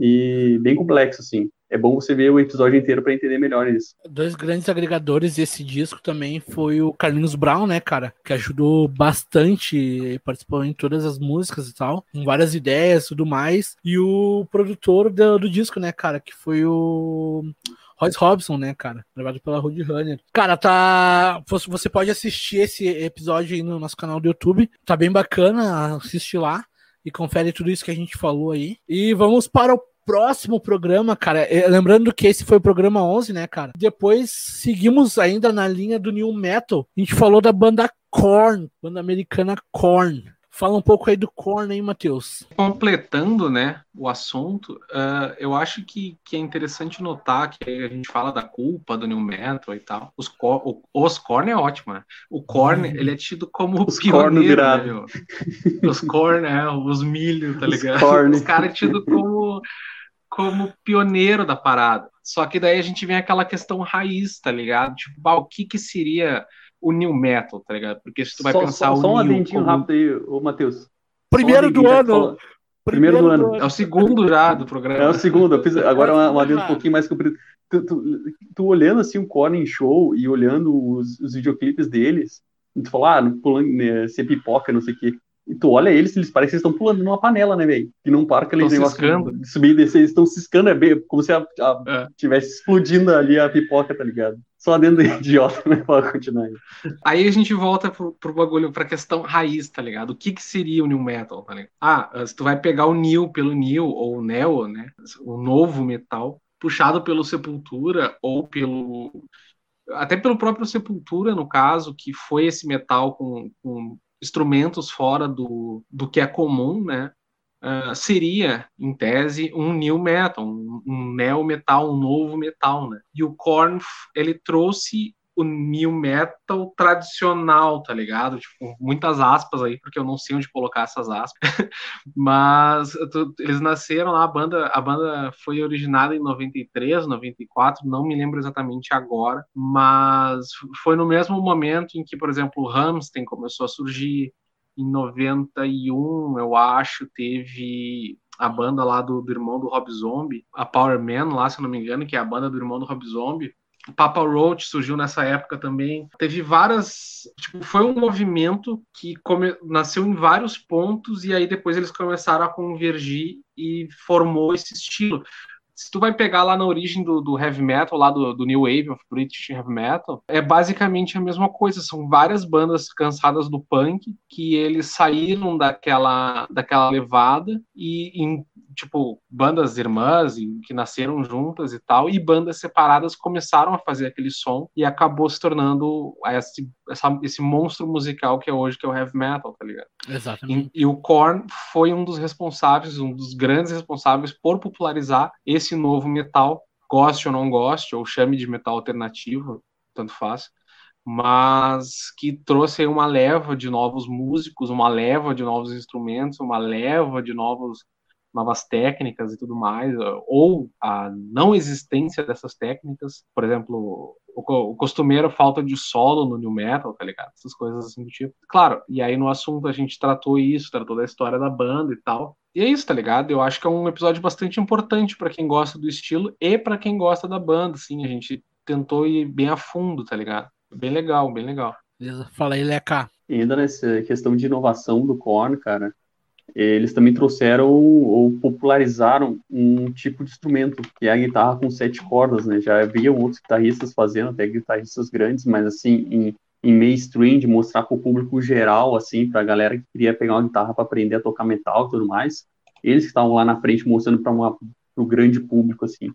E bem complexo, assim é bom você ver o episódio inteiro para entender melhor isso. Dois grandes agregadores desse disco também foi o Carlinhos Brown, né, cara, que ajudou bastante, participou em todas as músicas e tal, com várias ideias e tudo mais, e o produtor do, do disco, né, cara, que foi o Royce Robson, né, cara? Gravado pela Rudy Runner. Cara, tá. Você pode assistir esse episódio aí no nosso canal do YouTube. Tá bem bacana, assiste lá e confere tudo isso que a gente falou aí. E vamos para o próximo programa, cara, é, lembrando que esse foi o programa 11, né, cara? Depois seguimos ainda na linha do New Metal. A gente falou da banda Korn, banda americana Korn. Fala um pouco aí do Korn aí, Matheus. Completando, né, o assunto, uh, eu acho que, que é interessante notar que a gente fala da culpa do New Metal e tal. Os, o, os Korn é ótimo, né? O Korn, uhum. ele é tido como os pioneiro, né, Os Korn, é, os milho, tá ligado? Os, os caras é tido como como pioneiro da parada. Só que daí a gente vem aquela questão raiz, tá ligado? Tipo, ah, o que que seria o new metal, tá ligado? Porque se tu vai só, pensar só, o só um adendinho como... rápido aí, ô Matheus. Primeiro do ano. Primeiro, do ano. É o segundo já do programa. É o segundo. Eu fiz agora uma, uma um pouquinho mais comprido. Tu, tu, tu, olhando assim o Corning Show e olhando os, os videoclipes deles, tu fala, ah, pulando, né, ser pipoca, não sei o quê. E tu olha eles, eles parecem que estão pulando numa panela, né, velho? Que não para aquele negócio de subir e descer, eles estão ciscando, é bem, como se a, a é. tivesse explodindo ali a pipoca, tá ligado? Só dentro do idiota, né? Pode continuar aí. Aí a gente volta pro, pro bagulho, pra questão raiz, tá ligado? O que que seria o New Metal, tá ligado? Ah, se tu vai pegar o New pelo New, ou o Neo, né? O novo metal, puxado pelo Sepultura, ou pelo até pelo próprio Sepultura, no caso, que foi esse metal com, com instrumentos fora do, do que é comum, né? Uh, seria, em tese, um new metal, um, um neo metal, um novo metal, né? E o Korn, ele trouxe o new metal tradicional, tá ligado? Tipo, muitas aspas aí, porque eu não sei onde colocar essas aspas. Mas eles nasceram lá, a banda, a banda foi originada em 93, 94, não me lembro exatamente agora, mas foi no mesmo momento em que, por exemplo, o Hamstein começou a surgir. Em 91, eu acho, teve a banda lá do, do irmão do Rob Zombie, a Power Man, lá, se eu não me engano, que é a banda do irmão do Rob Zombie, Papa Roach surgiu nessa época também. Teve várias. Tipo, foi um movimento que come, nasceu em vários pontos e aí depois eles começaram a convergir e formou esse estilo se tu vai pegar lá na origem do, do heavy metal, lá do, do, New Wave of British Heavy Metal, é basicamente a mesma coisa. São várias bandas cansadas do punk que eles saíram daquela, daquela levada e, em, tipo, bandas irmãs que nasceram juntas e tal, e bandas separadas começaram a fazer aquele som e acabou se tornando esse, essa, esse monstro musical que é hoje, que é o heavy metal, tá ligado? Exatamente. E, e o Korn foi um dos responsáveis, um dos grandes responsáveis por popularizar esse novo metal, goste ou não goste, ou chame de metal alternativo, tanto faz, mas que trouxe uma leva de novos músicos, uma leva de novos instrumentos, uma leva de novos novas técnicas e tudo mais, ou a não existência dessas técnicas, por exemplo, o, o costumeiro falta de solo no new metal, tá ligado? Essas coisas assim do tipo. Claro, e aí no assunto a gente tratou isso, tratou da história da banda e tal. E é isso, tá ligado? Eu acho que é um episódio bastante importante para quem gosta do estilo e para quem gosta da banda, assim, a gente tentou ir bem a fundo, tá ligado? Bem legal, bem legal. Beleza. Fala aí, Leca. E ainda nessa questão de inovação do Korn, cara, eles também trouxeram ou popularizaram um tipo de instrumento, que é a guitarra com sete cordas, né? Já havia outros guitarristas fazendo, até guitarristas grandes, mas assim, em, em mainstream, de mostrar para o público geral, assim, para a galera que queria pegar uma guitarra para aprender a tocar metal e tudo mais, eles que estavam lá na frente mostrando para o grande público, assim.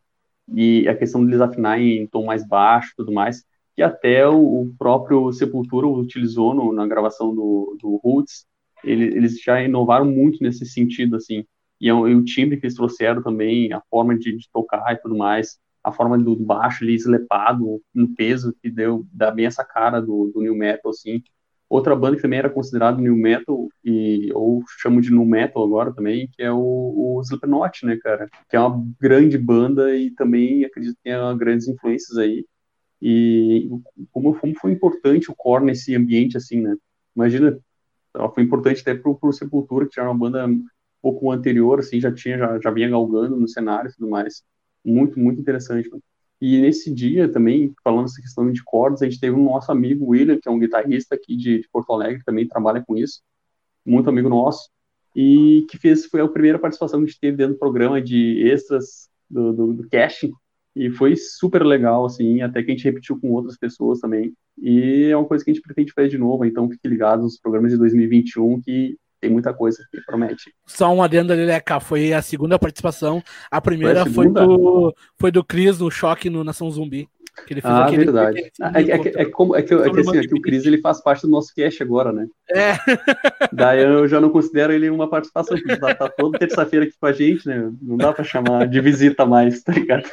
E a questão deles afinar em tom mais baixo tudo mais, que até o, o próprio Sepultura utilizou no, na gravação do, do Roots, ele, eles já inovaram muito nesse sentido, assim, e, é e, o timbre que eles trouxeram também, a forma de, de, tocar e tudo mais, a forma do baixo ali eslepado, no peso, que deu, dá bem essa cara do, do New Metal, assim. Outra banda que também era considerada New Metal, e, ou chamo de New Metal agora também, que é o, o Slipknot, né, cara? Que é uma grande banda e também acredito que tenha grandes influências aí. E como, como foi importante o Korn nesse ambiente, assim, né? Imagina, foi importante até pro, pro Sepultura, que era uma banda um pouco anterior, assim, já tinha, já, já vinha galgando no cenário e tudo mais muito, muito interessante. Mano. E nesse dia também, falando essa questão de cordas, a gente teve um nosso amigo William, que é um guitarrista aqui de, de Porto Alegre, também trabalha com isso, muito amigo nosso, e que fez, foi a primeira participação que a gente teve dentro do programa de extras do, do, do casting, e foi super legal, assim, até que a gente repetiu com outras pessoas também, e é uma coisa que a gente pretende fazer de novo, então fique ligado nos programas de 2021, que tem muita coisa que promete. Só um adendo ali, Leca, foi a segunda participação. A primeira foi, a foi do, foi do Cris no Choque no Nação Zumbi. Que ele fez ah, aquele, verdade. Aquele é, é, é, é, como, é que, é que, assim, é que o Cris ele faz parte do nosso cast agora, né? É. Daí eu já não considero ele uma participação, porque tá, tá toda terça-feira aqui com a gente, né? Não dá pra chamar de visita mais, tá ligado?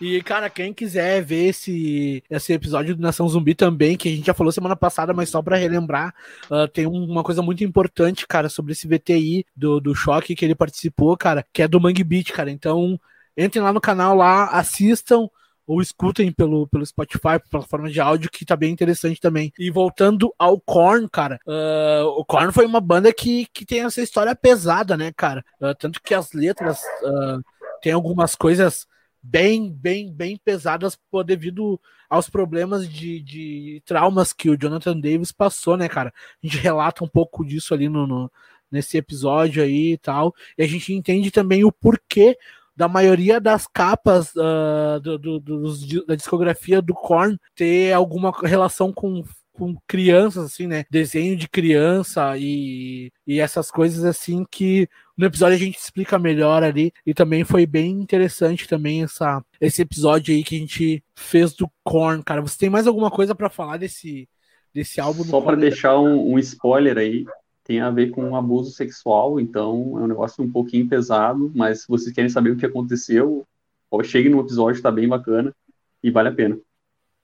E, cara, quem quiser ver esse, esse episódio do Nação Zumbi também, que a gente já falou semana passada, mas só para relembrar, uh, tem uma coisa muito importante, cara, sobre esse VTI do, do choque que ele participou, cara, que é do Mangue Beat, cara. Então, entrem lá no canal lá, assistam ou escutem pelo, pelo Spotify, plataforma de áudio, que tá bem interessante também. E voltando ao Korn, cara, uh, o Korn foi uma banda que, que tem essa história pesada, né, cara? Uh, tanto que as letras uh, tem algumas coisas bem, bem, bem pesadas por, devido aos problemas de, de traumas que o Jonathan Davis passou, né, cara? A gente relata um pouco disso ali no, no nesse episódio aí e tal, e a gente entende também o porquê da maioria das capas uh, do, do, da discografia do Korn ter alguma relação com com crianças, assim, né? Desenho de criança e, e essas coisas assim que no episódio a gente explica melhor ali. E também foi bem interessante também essa, esse episódio aí que a gente fez do Korn, cara. Você tem mais alguma coisa para falar desse, desse álbum? Só para deixar um, um spoiler aí, tem a ver com um abuso sexual, então é um negócio um pouquinho pesado, mas se vocês querem saber o que aconteceu, chegue no episódio, tá bem bacana e vale a pena.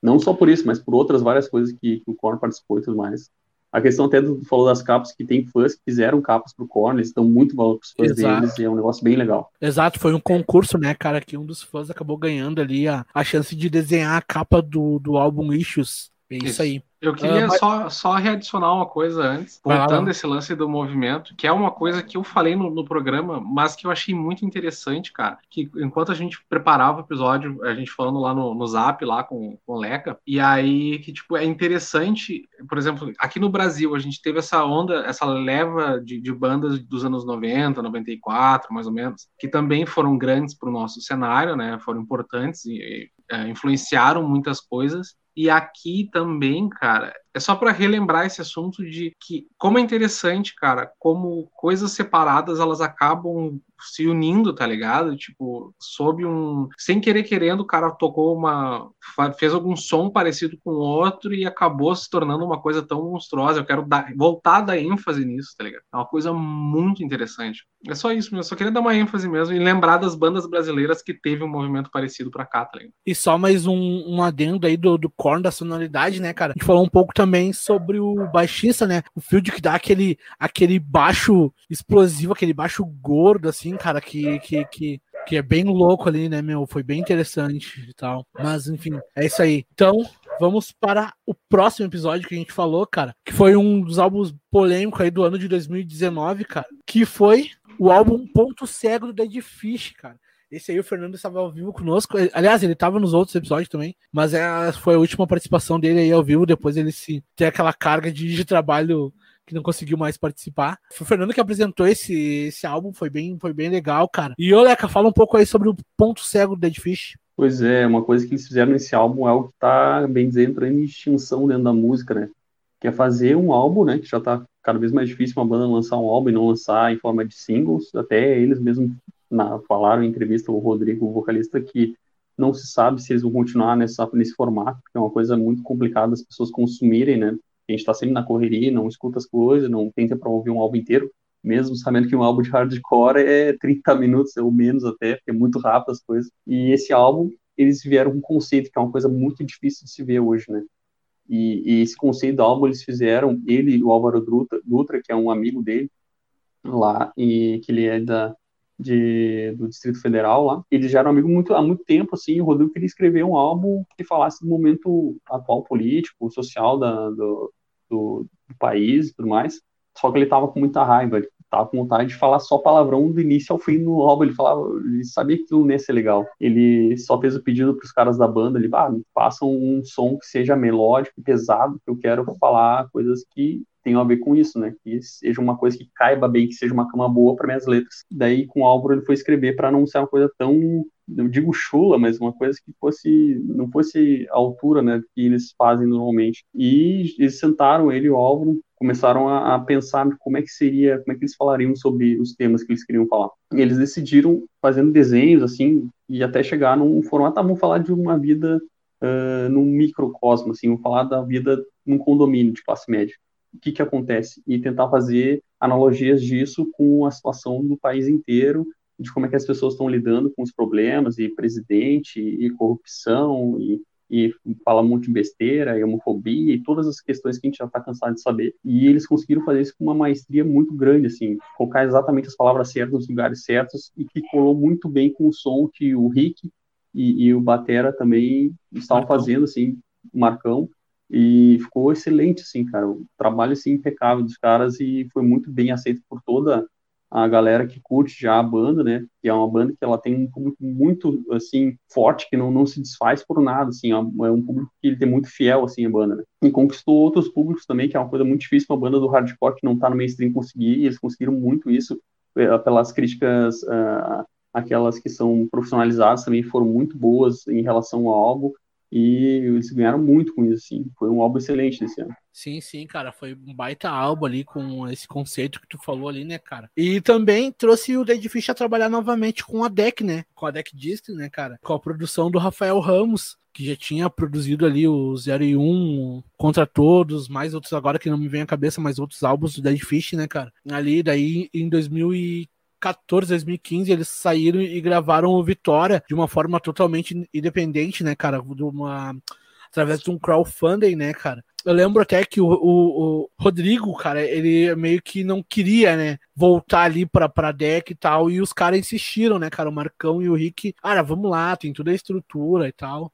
Não só por isso, mas por outras várias coisas que, que o Korn participou e tudo mais. A questão até do falou das capas, que tem fãs que fizeram capas pro Korn, eles dão muito valor pros fãs Exato. deles, e é um negócio bem legal. Exato, foi um concurso, né, cara, que um dos fãs acabou ganhando ali a, a chance de desenhar a capa do, do álbum Issues. É isso, isso aí. Eu queria uh, mas... só, só readicionar uma coisa antes, voltando esse lance do movimento, que é uma coisa que eu falei no, no, programa, mas que eu achei muito interessante, cara. Que enquanto a gente preparava o episódio, a gente falando lá no, no Zap, lá com, com o Leca, e aí que, tipo, é interessante, por exemplo, aqui no Brasil, a gente teve essa onda, essa leva de, de bandas dos anos 90, 94, mais ou menos, que também foram grandes para o nosso cenário, né? Foram importantes e, e é, influenciaram muitas coisas. E aqui também, cara, é só para relembrar esse assunto de que como é interessante, cara, como coisas separadas elas acabam se unindo, tá ligado? Tipo, sob um. Sem querer querendo, o cara tocou uma. fez algum som parecido com outro e acabou se tornando uma coisa tão monstruosa. Eu quero dar, voltar a dar ênfase nisso, tá ligado? É uma coisa muito interessante. É só isso. Eu só queria dar uma ênfase mesmo e lembrar das bandas brasileiras que teve um movimento parecido pra cá, tá ligado? E só mais um, um adendo aí do, do corn da sonoridade, né, cara? A gente falou um pouco também sobre o baixista, né? O Field que dá aquele, aquele baixo explosivo, aquele baixo gordo, assim, cara, que, que, que, que é bem louco ali, né, meu? Foi bem interessante e tal. Mas, enfim, é isso aí. Então, vamos para o próximo episódio que a gente falou, cara, que foi um dos álbuns polêmicos aí do ano de 2019, cara, que foi o álbum Ponto Cego do Dead Fish, cara. Esse aí o Fernando estava ao vivo conosco. Aliás, ele estava nos outros episódios também, mas é, foi a última participação dele aí ao vivo. Depois ele se tem aquela carga de, de trabalho que não conseguiu mais participar. Foi o Fernando que apresentou esse, esse álbum, foi bem, foi bem legal, cara. E ô, Leca, fala um pouco aí sobre o ponto cego do Dead Fish. Pois é, uma coisa que eles fizeram nesse álbum é algo que tá, bem dizer, entrando em extinção dentro da música, né? Que é fazer um álbum, né? Que já tá cada vez mais difícil uma banda lançar um álbum e não lançar em forma de singles. Até eles mesmos na, falaram em entrevista, o Rodrigo, o vocalista, que não se sabe se eles vão continuar nessa, nesse formato, porque é uma coisa muito complicada as pessoas consumirem, né? a gente está sempre na correria, não escuta as coisas, não tenta para ouvir um álbum inteiro. mesmo sabendo que um álbum de hardcore é 30 minutos ou menos até, porque é muito rápido as coisas. E esse álbum, eles vieram com um conceito que é uma coisa muito difícil de se ver hoje, né? E, e esse conceito do álbum eles fizeram, ele e o Álvaro Dutra, Dutra, que é um amigo dele lá, e que ele é da, de, do Distrito Federal lá. Eles já eram amigos muito, há muito tempo, assim, o Rodrigo queria escrever um álbum que falasse do momento atual político, social da, do, do, do país e tudo mais. Só que ele tava com muita raiva, ele tava com vontade de falar só palavrão do início ao fim no álbum. Ele falava, ele sabia que aquilo não ia ser legal. Ele só fez o pedido pros caras da banda, ele, ah, façam um som que seja melódico pesado, que eu quero falar coisas que tenham a ver com isso, né? Que seja uma coisa que caiba bem, que seja uma cama boa para minhas letras. Daí, com o Álvaro, ele foi escrever para não ser uma coisa tão não digo chula, mas uma coisa que fosse não fosse a altura, né, que eles fazem normalmente. E eles sentaram ele e o Álvaro, começaram a, a, pensar como é que seria, como é que eles falariam sobre os temas que eles queriam falar. E eles decidiram fazendo desenhos assim e até chegar num formato, ah, vamos falar de uma vida uh, num microcosmo, assim, vamos falar da vida num condomínio de classe média o que, que acontece e tentar fazer analogias disso com a situação do país inteiro, de como é que as pessoas estão lidando com os problemas e presidente e corrupção e, e fala muito de besteira e homofobia e todas as questões que a gente já está cansado de saber. E eles conseguiram fazer isso com uma maestria muito grande, assim, colocar exatamente as palavras certas nos lugares certos e que colou muito bem com o som que o Rick e, e o Batera também estavam Marcão. fazendo, assim, o Marcão, e ficou excelente, assim, cara. O trabalho, assim, impecável dos caras e foi muito bem aceito por toda a galera que curte já a banda, né? Que é uma banda que ela tem um público muito, assim, forte, que não, não se desfaz por nada, assim. É um público que ele tem muito fiel, assim, a banda, né? E conquistou outros públicos também, que é uma coisa muito difícil uma banda do hardcore que não tá no mainstream conseguir, e eles conseguiram muito isso eh, pelas críticas, uh, aquelas que são profissionalizadas também foram muito boas em relação ao álbum e eles ganharam muito com isso, assim. Foi um álbum excelente desse ano. Sim, sim, cara. Foi um baita álbum ali com esse conceito que tu falou ali, né, cara? E também trouxe o Dead Fish a trabalhar novamente com a Deck, né? Com a Deck Disc, né, cara? Com a produção do Rafael Ramos, que já tinha produzido ali o 0 e 1 contra todos, mais outros agora que não me vem à cabeça, mais outros álbuns do Dead Fish, né, cara? Ali, daí em 2014 2014, 2015, eles saíram e gravaram o Vitória de uma forma totalmente independente, né, cara? De uma, através de um crowdfunding, né, cara? Eu lembro até que o, o, o, Rodrigo, cara, ele meio que não queria, né, voltar ali pra, pra deck e tal, e os caras insistiram, né, cara, o Marcão e o Rick, cara, vamos lá, tem toda a estrutura e tal,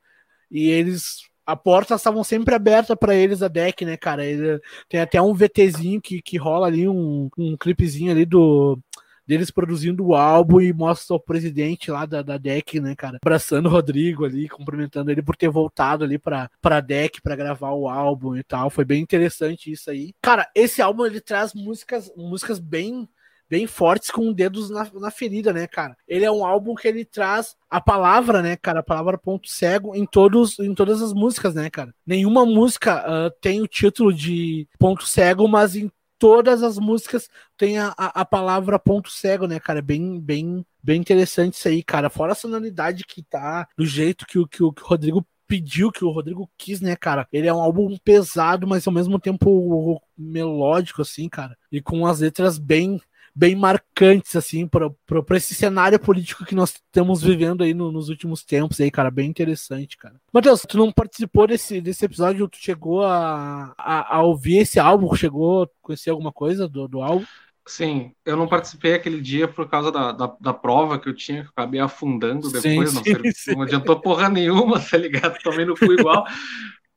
e eles a porta estavam sempre aberta para eles a deck, né, cara? Ele, tem até um VTzinho que, que rola ali, um, um clipezinho ali do deles produzindo o álbum e mostra o presidente lá da, da DEC, né, cara, abraçando o Rodrigo ali, cumprimentando ele por ter voltado ali pra, pra DEC pra gravar o álbum e tal. Foi bem interessante isso aí. Cara, esse álbum ele traz músicas, músicas bem bem fortes com dedos na, na, ferida, né, cara? Ele é um álbum que ele traz a palavra, né, cara? A palavra ponto cego em todos em todas as músicas, né, cara? Nenhuma música uh, tem o título de ponto cego, mas em todas as músicas tem a, a, a, palavra ponto cego, né, cara? Bem, bem, bem interessante isso aí, cara. Fora a sonoridade que tá, do jeito que, que, que o Rodrigo pediu, que o Rodrigo quis, né, cara? Ele é um álbum pesado, mas ao mesmo tempo melódico, assim, cara. E com as letras bem bem marcantes, assim, para esse cenário político que nós estamos vivendo aí no, nos últimos tempos aí, cara, bem interessante, cara. Matheus, tu não participou desse, desse episódio, tu chegou a, a, a ouvir esse álbum, chegou a conhecer alguma coisa do, do álbum? Sim, eu não participei aquele dia por causa da, da, da prova que eu tinha, que eu acabei afundando depois, sim, não, sim, sim. não adiantou porra nenhuma, tá ligado? Também não fui igual.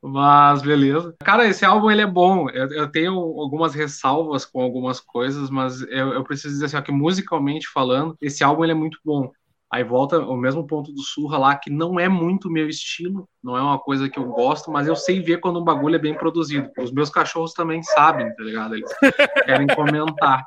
Mas beleza. Cara, esse álbum ele é bom. Eu, eu tenho algumas ressalvas com algumas coisas, mas eu, eu preciso dizer assim, ó, que musicalmente falando, esse álbum ele é muito bom. Aí volta o mesmo ponto do Surra lá, que não é muito meu estilo, não é uma coisa que eu gosto, mas eu sei ver quando um bagulho é bem produzido. Os meus cachorros também sabem, tá ligado? Eles querem comentar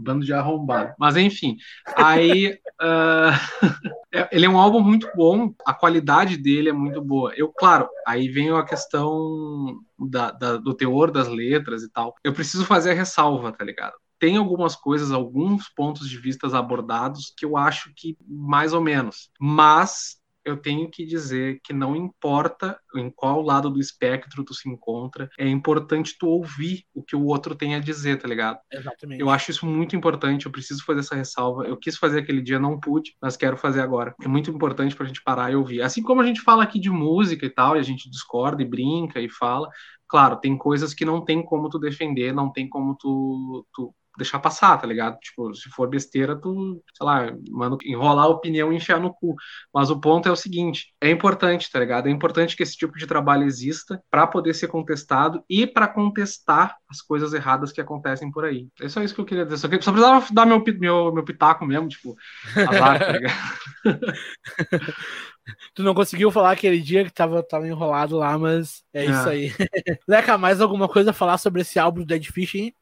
bando de arrombado. Mas enfim, aí uh, ele é um álbum muito bom, a qualidade dele é muito boa. Eu, claro, aí vem a questão da, da, do teor das letras e tal. Eu preciso fazer a ressalva, tá ligado? Tem algumas coisas, alguns pontos de vista abordados que eu acho que mais ou menos. Mas eu tenho que dizer que não importa em qual lado do espectro tu se encontra, é importante tu ouvir o que o outro tem a dizer, tá ligado? Exatamente. Eu acho isso muito importante, eu preciso fazer essa ressalva. Eu quis fazer aquele dia, não pude, mas quero fazer agora. É muito importante pra gente parar e ouvir. Assim como a gente fala aqui de música e tal, e a gente discorda e brinca e fala, claro, tem coisas que não tem como tu defender, não tem como tu, tu deixar passar, tá ligado? Tipo, se for besteira, tu, sei lá, mano, enrolar a opinião e enfiar no cu. Mas o ponto é o seguinte: é importante, tá ligado? É importante que esse tipo de trabalho exista para poder ser contestado e para contestar as coisas erradas que acontecem por aí. É só isso que eu queria dizer. Só, só precisava dar meu, meu, meu pitaco mesmo, tipo, azar, tá ligado? Tu não conseguiu falar aquele dia que tava, tava enrolado lá, mas é, é. isso aí. Leca, mais alguma coisa a falar sobre esse álbum do Dead Fish, hein?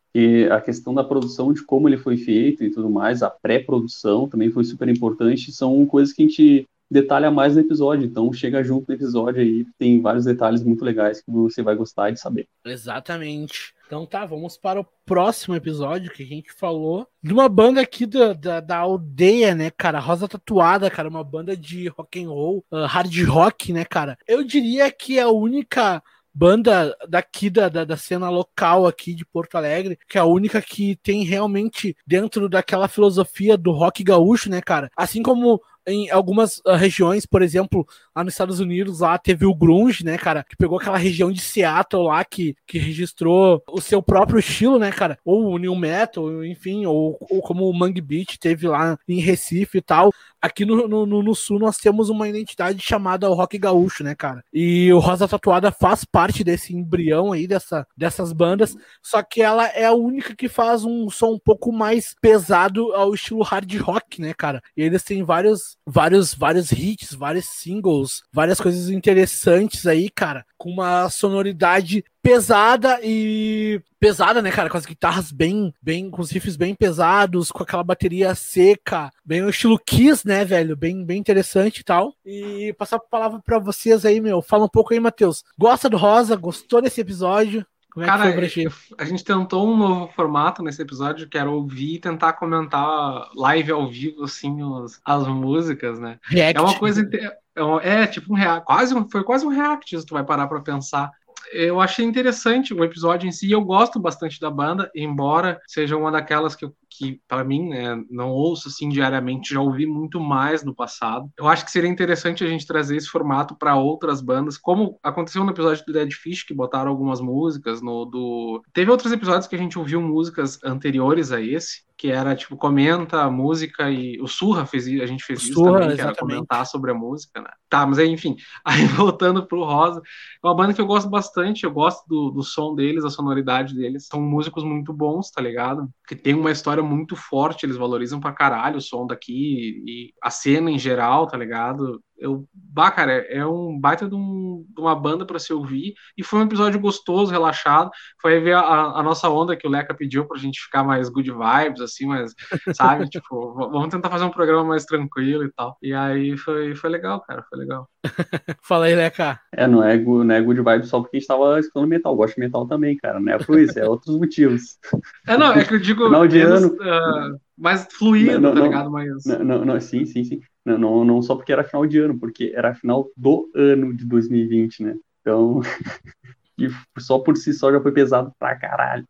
A questão da produção, de como ele foi feito e tudo mais, a pré-produção também foi super importante, são coisas que a gente detalha mais no episódio, então chega junto no episódio aí, tem vários detalhes muito legais que você vai gostar de saber. Exatamente. Então tá, vamos para o próximo episódio que a gente falou de uma banda aqui da, da, da aldeia, né, cara? Rosa Tatuada, cara, uma banda de rock and roll, uh, hard rock, né, cara? Eu diria que é a única banda daqui da, da, da, cena local aqui de Porto Alegre, que é a única que tem realmente dentro daquela filosofia do rock gaúcho, né, cara? Assim como em algumas uh, regiões, por exemplo, lá nos Estados Unidos, lá teve o grunge, né, cara, que pegou aquela região de Seattle lá que, que registrou o seu próprio estilo, né, cara, ou o new metal, enfim, ou, ou como o Mangue Beach teve lá em Recife e tal. Aqui no, no, no, sul nós temos uma identidade chamada rock gaúcho, né, cara? E o Rosa Tatuada faz parte desse embrião aí, dessa, dessas bandas, só que ela é a única que faz um som um pouco mais pesado ao estilo hard rock, né, cara? E eles têm vários vários, vários hits, vários singles, várias coisas interessantes aí, cara, com uma sonoridade pesada e pesada, né, cara, com as guitarras bem, bem, com os riffs bem pesados, com aquela bateria seca, bem o estilo Kiss, né, velho, bem, bem interessante e tal. E passar a palavra para vocês aí, meu, fala um pouco aí, Matheus. Gosta do Rosa? Gostou desse episódio? Como é Cara, que foi a gente tentou um novo formato nesse episódio, que era ouvir e tentar comentar live ao vivo, assim, os, as músicas, né? React. É uma coisa. É, é tipo um react, quase, foi quase um react, se tu vai parar pra pensar eu achei interessante o episódio em si. Eu gosto bastante da banda, embora seja uma daquelas que, que para mim, né, não ouço assim diariamente, já ouvi muito mais no passado. Eu acho que seria interessante a gente trazer esse formato para outras bandas, como aconteceu no episódio do Dead Fish, que botaram algumas músicas no do. Teve outros episódios que a gente ouviu músicas anteriores a esse, que era tipo comenta a música e o Surra fez a gente fez isso Surra, também, que era comentar sobre a música, né? Tá, mas aí, enfim, aí voltando pro Rosa, é uma banda que eu gosto bastante, eu gosto do, do som deles, a sonoridade deles, são músicos muito bons, tá ligado? Que tem uma história muito forte, eles valorizam pra caralho o som daqui e a cena em geral, tá ligado? Eu, bah, cara, é, um baita de, um, de uma banda para se ouvir e foi um episódio gostoso, relaxado. Foi ver a, a, nossa onda que o Leca pediu pra gente ficar mais good vibes, assim, mas, sabe, tipo, vamos tentar fazer um programa mais tranquilo e tal. E aí foi, foi legal, cara, foi legal. Fala aí, Leca. É, não é, não é good vibes só porque a gente tava escutando metal, eu gosto de metal também, cara, não é por isso, é outros motivos. É, não, é que eu digo. Final de menos, ano. Uh, mais fluido, não, não, tá ligado? Mais... Não, não, sim, sim, sim. Não, não, só porque era final de ano, porque era final do ano de 2020, né? Então, e só por si só já foi pesado pra caralho.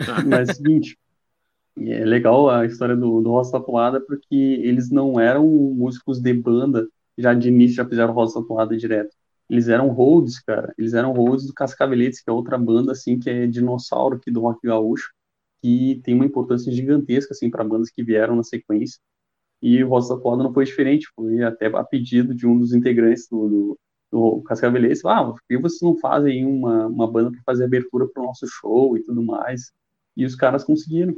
Mas é o seguinte, é legal a história do, do Rosa Tatuada, porque eles não eram músicos de banda, já de início já fizeram Rosa Tatuada direto. Eles eram holds, cara. Eles eram holds do Cascaveletes, que é outra banda, assim, que é dinossauro aqui do rock gaúcho que tem uma importância gigantesca assim para bandas que vieram na sequência. E o Rosa Tatuada não foi diferente, foi até a pedido de um dos integrantes do, do, do Cascavelhense, ah, por que vocês não fazem uma, uma banda para fazer abertura para o nosso show e tudo mais? E os caras conseguiram.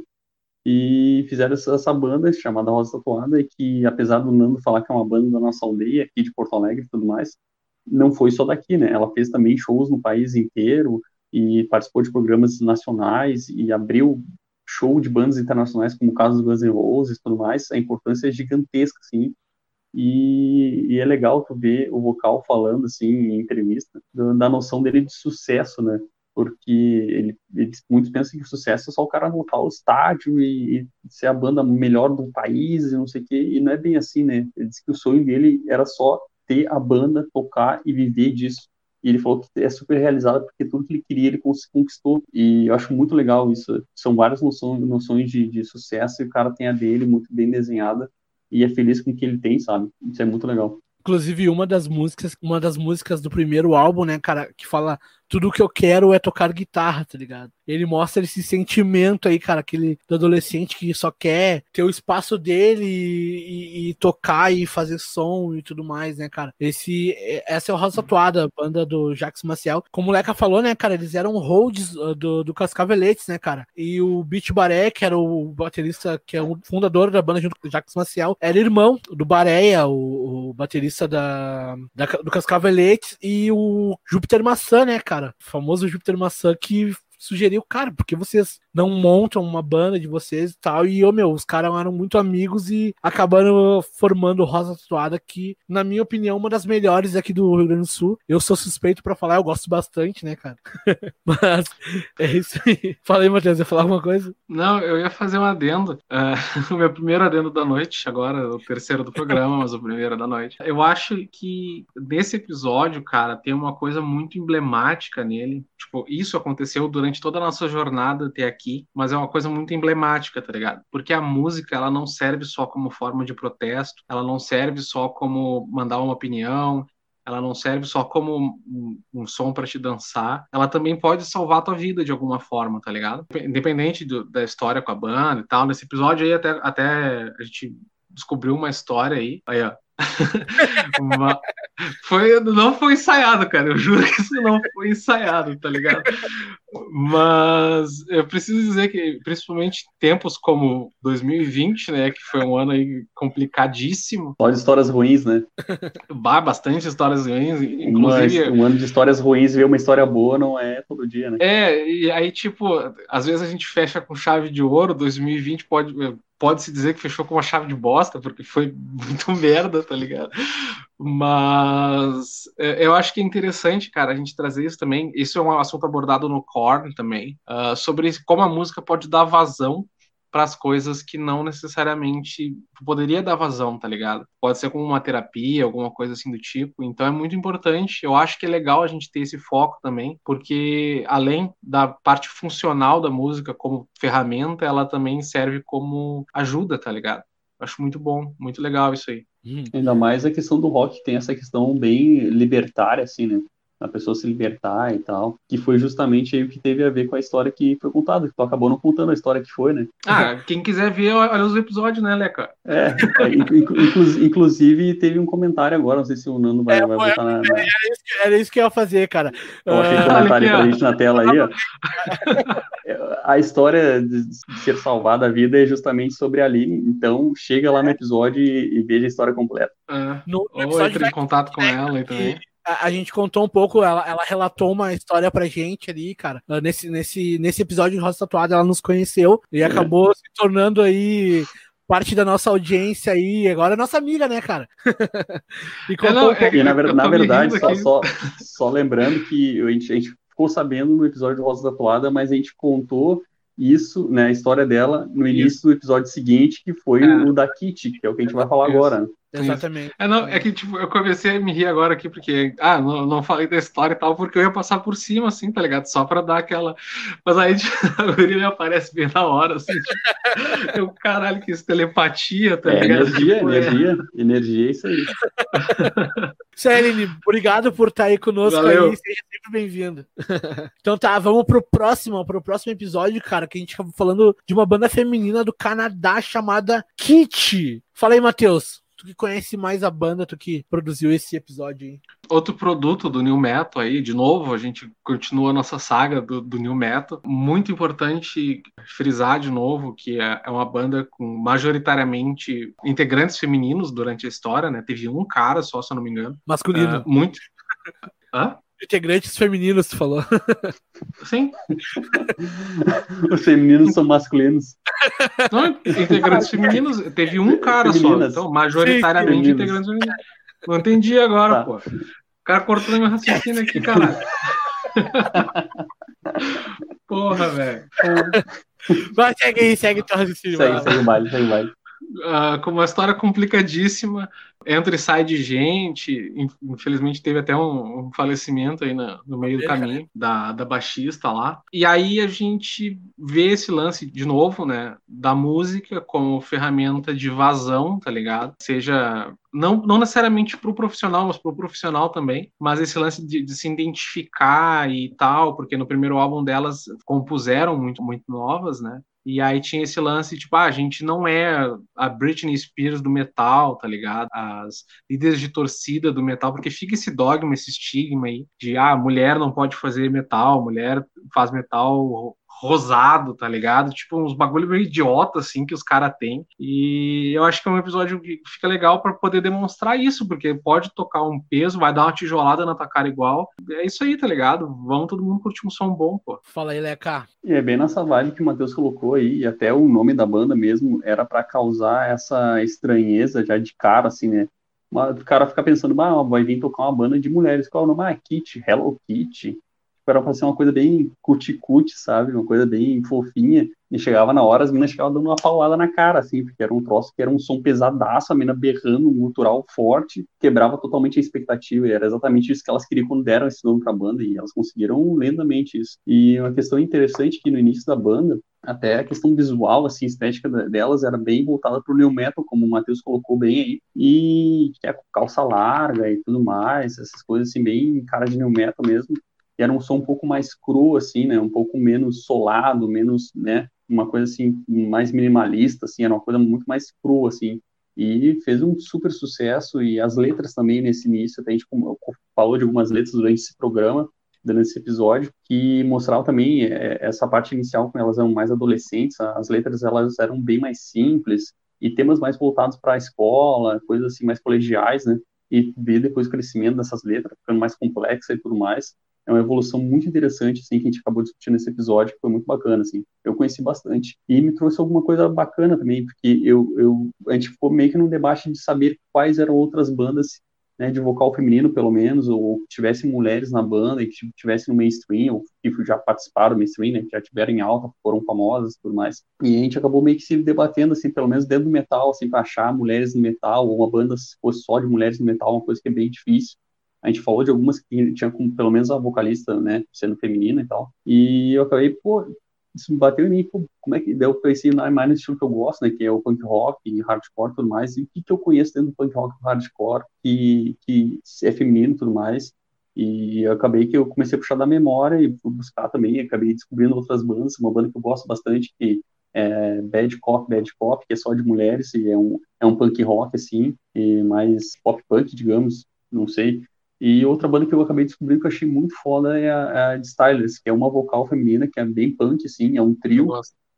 E fizeram essa, essa banda chamada Rosa Tatuada, e que apesar do Nando falar que é uma banda da nossa aldeia, aqui de Porto Alegre e tudo mais, não foi só daqui, né? Ela fez também shows no país inteiro, e participou de programas nacionais e abriu show de bandas internacionais, como o caso do Guns N' Roses e tudo mais, a importância é gigantesca, assim, e, e, é legal tu ver o vocal falando, assim, em entrevista, da, noção dele de sucesso, né, porque ele, ele, muitos pensam que o sucesso é só o cara montar o estádio e, e, ser a banda melhor do país e não sei o quê, e não é bem assim, né, ele disse que o sonho dele era só ter a banda, tocar e viver disso. E ele falou que é super realizado porque tudo que ele queria ele conquistou. E eu acho muito legal isso. São várias noções, noções de, de sucesso e o cara tem a dele muito bem desenhada e é feliz com o que ele tem, sabe? Isso é muito legal. Inclusive, uma das músicas, uma das músicas do primeiro álbum, né, cara, que fala tudo que eu quero é tocar guitarra, tá ligado? Ele mostra esse sentimento aí, cara, aquele do adolescente que só quer ter o espaço dele e, e, e tocar e fazer som e tudo mais, né, cara? Esse, essa é o Rosa Atuada, banda do Jacques Maciel. Como o Leca falou, né, cara, eles eram holds uh, do, do Cascaveletes, né, cara? E o Beach Baré, que era o baterista, que é o fundador da banda junto com o Jacques Maciel, era irmão do Bareia, o, o baterista da, da, do Cascaveletes, e o Júpiter Maçã, né, cara? O famoso Júpiter Maçã que sugeriu, cara, porque vocês não montam uma banda de vocês e tal. E, ô, meu, os caras eram muito amigos e acabaram formando Rosa Tatuada, que, na minha opinião, uma das melhores aqui do Rio Grande do Sul. Eu sou suspeito para falar, eu gosto bastante, né, cara? Mas é isso aí. Fala aí, Matheus, ia falar alguma coisa? Não, eu ia fazer um adendo. Uh, o meu primeiro adendo da noite, agora o terceiro do programa, mas o primeiro da noite. Eu acho que nesse episódio, cara, tem uma coisa muito emblemática nele. Tipo, isso aconteceu durante toda a nossa jornada até aqui aqui, mas é uma coisa muito emblemática, tá ligado? Porque a música, ela não serve só como forma de protesto, ela não serve só como mandar uma opinião, ela não serve só como um, um som para te dançar, ela também pode salvar tua vida de alguma forma, tá ligado? Independente do, da história com a banda e tal, nesse episódio aí até, até a gente descobriu uma história aí, aí ó. Foi, não foi ensaiado, cara. Eu juro que isso não foi ensaiado, tá ligado? Mas eu preciso dizer que, principalmente tempos como 2020, né, que foi um ano aí complicadíssimo. Só de histórias ruins, né? Bah, bastante histórias ruins. Inclusive. Mas um ano de histórias ruins ver uma história boa não é todo dia, né? É, e aí, tipo, às vezes a gente fecha com chave de ouro, 2020 pode pode-se dizer que fechou com uma chave de bosta, porque foi muito merda, tá ligado? Mas é, eu acho que é interessante, cara, a gente trazer isso também. Isso é um assunto abordado no Korn também, uh, sobre como a música pode dar vazão para as coisas que não necessariamente poderia dar vazão, tá ligado? Pode ser como uma terapia, alguma coisa assim do tipo. Então é muito importante. Eu acho que é legal a gente ter esse foco também, porque além da parte funcional da música como ferramenta, ela também serve como ajuda, tá ligado? Acho muito bom, muito legal isso aí. Ainda mais a questão do rock tem essa questão bem libertária, assim, né? A pessoa se libertar e tal, que foi justamente aí o que teve a ver com a história que foi contada, que tu acabou não contando a história que foi, né? Ah, quem quiser ver, olha os episódios, né, Leca? É, é inclusive teve um comentário agora, não sei se o Nando vai, é, vai botar na, na... Era, isso, era, isso, que eu ia fazer, cara. Ó, achei uh, comentário pra gente na tela aí, ó. A história de ser salvada a vida é justamente sobre a Aline, então chega lá no episódio e, e veja a história completa. É. No, no Ou entre em contato com ela aí também a, gente contou um pouco, ela, ela relatou uma história pra gente ali, cara. Nesse, nesse, nesse episódio de Rosa Tatuada, ela nos conheceu e é. acabou se tornando aí parte da nossa audiência aí, agora é nossa amiga, né, cara? e, é, não, um é, na, na verdade, só, só, só, lembrando que a gente, a gente ficou sabendo no episódio de Rosa Tatuada, mas a gente contou isso, né, a história dela no início isso. do episódio seguinte, que foi é. o da Kitty, que é o que a gente vai falar isso. agora. Exatamente. É, não, é que tipo, eu comecei a me rir agora aqui, porque, ah, não, não falei da história e tal, porque eu ia passar por cima, assim, tá ligado? Só pra dar aquela. Mas aí tipo, a guria aparece bem na hora, assim. Tipo, eu, caralho, que isso, telepatia, tá é, ligado? Energia, tipo, energia, é... energia, é isso aí. Celine, obrigado por estar aí conosco Valeu. aí, seja sempre bem-vindo. então tá, vamos pro próximo, pro próximo episódio, cara, que a gente acabou falando de uma banda feminina do Canadá chamada Kit. Fala aí, Matheus tu que conhece mais a banda, tu que produziu esse episódio aí. Outro produto do New Metal aí, de novo, a gente continua a nossa saga do, do New Metal. Muito importante frisar de novo que é, é uma banda com majoritariamente integrantes femininos durante a história, né? Teve um cara só, se eu não me engano. Masculino. Uh, muito. Hã? Integrantes femininos, tu falou. Sim. Os femininos são masculinos. Não, integrantes femininos, teve um cara Femininas. só. Então, majoritariamente Sim, integrantes femininos. Não entendi agora, tá. pô. O cara cortou meu raciocínio aqui, caralho. Porra, velho. Vai, segue aí, segue teu raciocínio. Segue, segue o baile, segue o baile. Uh, com uma história complicadíssima, entra e sai de gente. Infelizmente teve até um, um falecimento aí na, no meio do caminho da, da baixista lá. E aí a gente vê esse lance de novo, né, da música como ferramenta de vazão, tá ligado? Seja não, não necessariamente para o profissional, mas para o profissional também. Mas esse lance de, de, se identificar e tal, porque no primeiro álbum delas compuseram muito, muito novas, né? E aí tinha esse lance, tipo, ah, a gente não é a Britney Spears do metal, tá ligado? As líderes de torcida do metal, porque fica esse dogma, esse estigma aí de, ah, mulher não pode fazer metal, mulher faz metal rosado, tá ligado? Tipo, uns bagulho meio idiota, assim, que os caras têm. E eu acho que é um episódio que fica legal para poder demonstrar isso, porque pode tocar um peso, vai dar uma tijolada na tua cara igual. É isso aí, tá ligado? Vamos todo mundo curtir um som bom, pô. Fala aí, Leca. E é bem nessa vibe que o Matheus colocou aí, e até o nome da banda mesmo era para causar essa estranheza já de cara, assim, né? O cara fica pensando, ah, vai vir tocar uma banda de mulheres. Qual é o nome? Ah, Kitty, Hello Kitty era pra ser uma coisa bem cuticute, sabe? Uma coisa bem fofinha. E chegava na hora, as meninas chegavam dando uma paulada na cara, assim, porque era um troço que era um som pesadaço, a mina berrando, um gutural forte, quebrava totalmente a expectativa. E era exatamente isso que elas queriam quando deram esse nome pra banda, e elas conseguiram lentamente isso. E uma questão interessante que no início da banda, até a questão visual, assim, estética delas era bem voltada pro new metal, como o Matheus colocou bem aí, e é calça larga e tudo mais, essas coisas assim, bem cara de new metal mesmo e era um som um pouco mais cru, assim, né, um pouco menos solado, menos, né, uma coisa assim, mais minimalista, assim, era uma coisa muito mais crua, assim, e fez um super sucesso, e as letras também nesse início, até a gente falou de algumas letras durante esse programa, durante esse episódio, que mostravam também é, essa parte inicial, quando elas eram mais adolescentes, as letras elas eram bem mais simples, e temas mais voltados para a escola, coisas assim mais colegiais, né, e ver depois o crescimento dessas letras, ficando mais complexa e tudo mais, é uma evolução muito interessante, assim, que a gente acabou discutindo nesse episódio, que foi muito bacana, assim. Eu conheci bastante. E me trouxe alguma coisa bacana também, porque eu, eu, a gente ficou meio que num debate de saber quais eram outras bandas né, de vocal feminino, pelo menos, ou que tivessem mulheres na banda e que tivessem no mainstream, ou que já participaram do mainstream, né, que já tiveram em alta, foram famosas e tudo mais. E a gente acabou meio que se debatendo, assim, pelo menos dentro do metal, assim, para achar mulheres no metal, ou uma banda se fosse só de mulheres no metal, uma coisa que é bem difícil. A gente falou de algumas que tinha pelo menos a vocalista, né, sendo feminina e tal. E eu acabei, pô, isso bateu em mim, pô, como é que deu? Eu pensei na mais no estilo que eu gosto, né, que é o punk rock, hardcore e tudo mais, e o que, que eu conheço dentro do punk rock hardcore que, que é feminino e tudo mais. E eu acabei que eu comecei a puxar da memória e fui buscar também, acabei descobrindo outras bandas, uma banda que eu gosto bastante, que é Bad Cop, Bad Cop, que é só de mulheres, e é um, é um punk rock, assim, e mais pop punk, digamos, não sei. E outra banda que eu acabei descobrindo que eu achei muito foda é a, é a Stylers, que é uma vocal feminina, que é bem punk, assim, é um trio.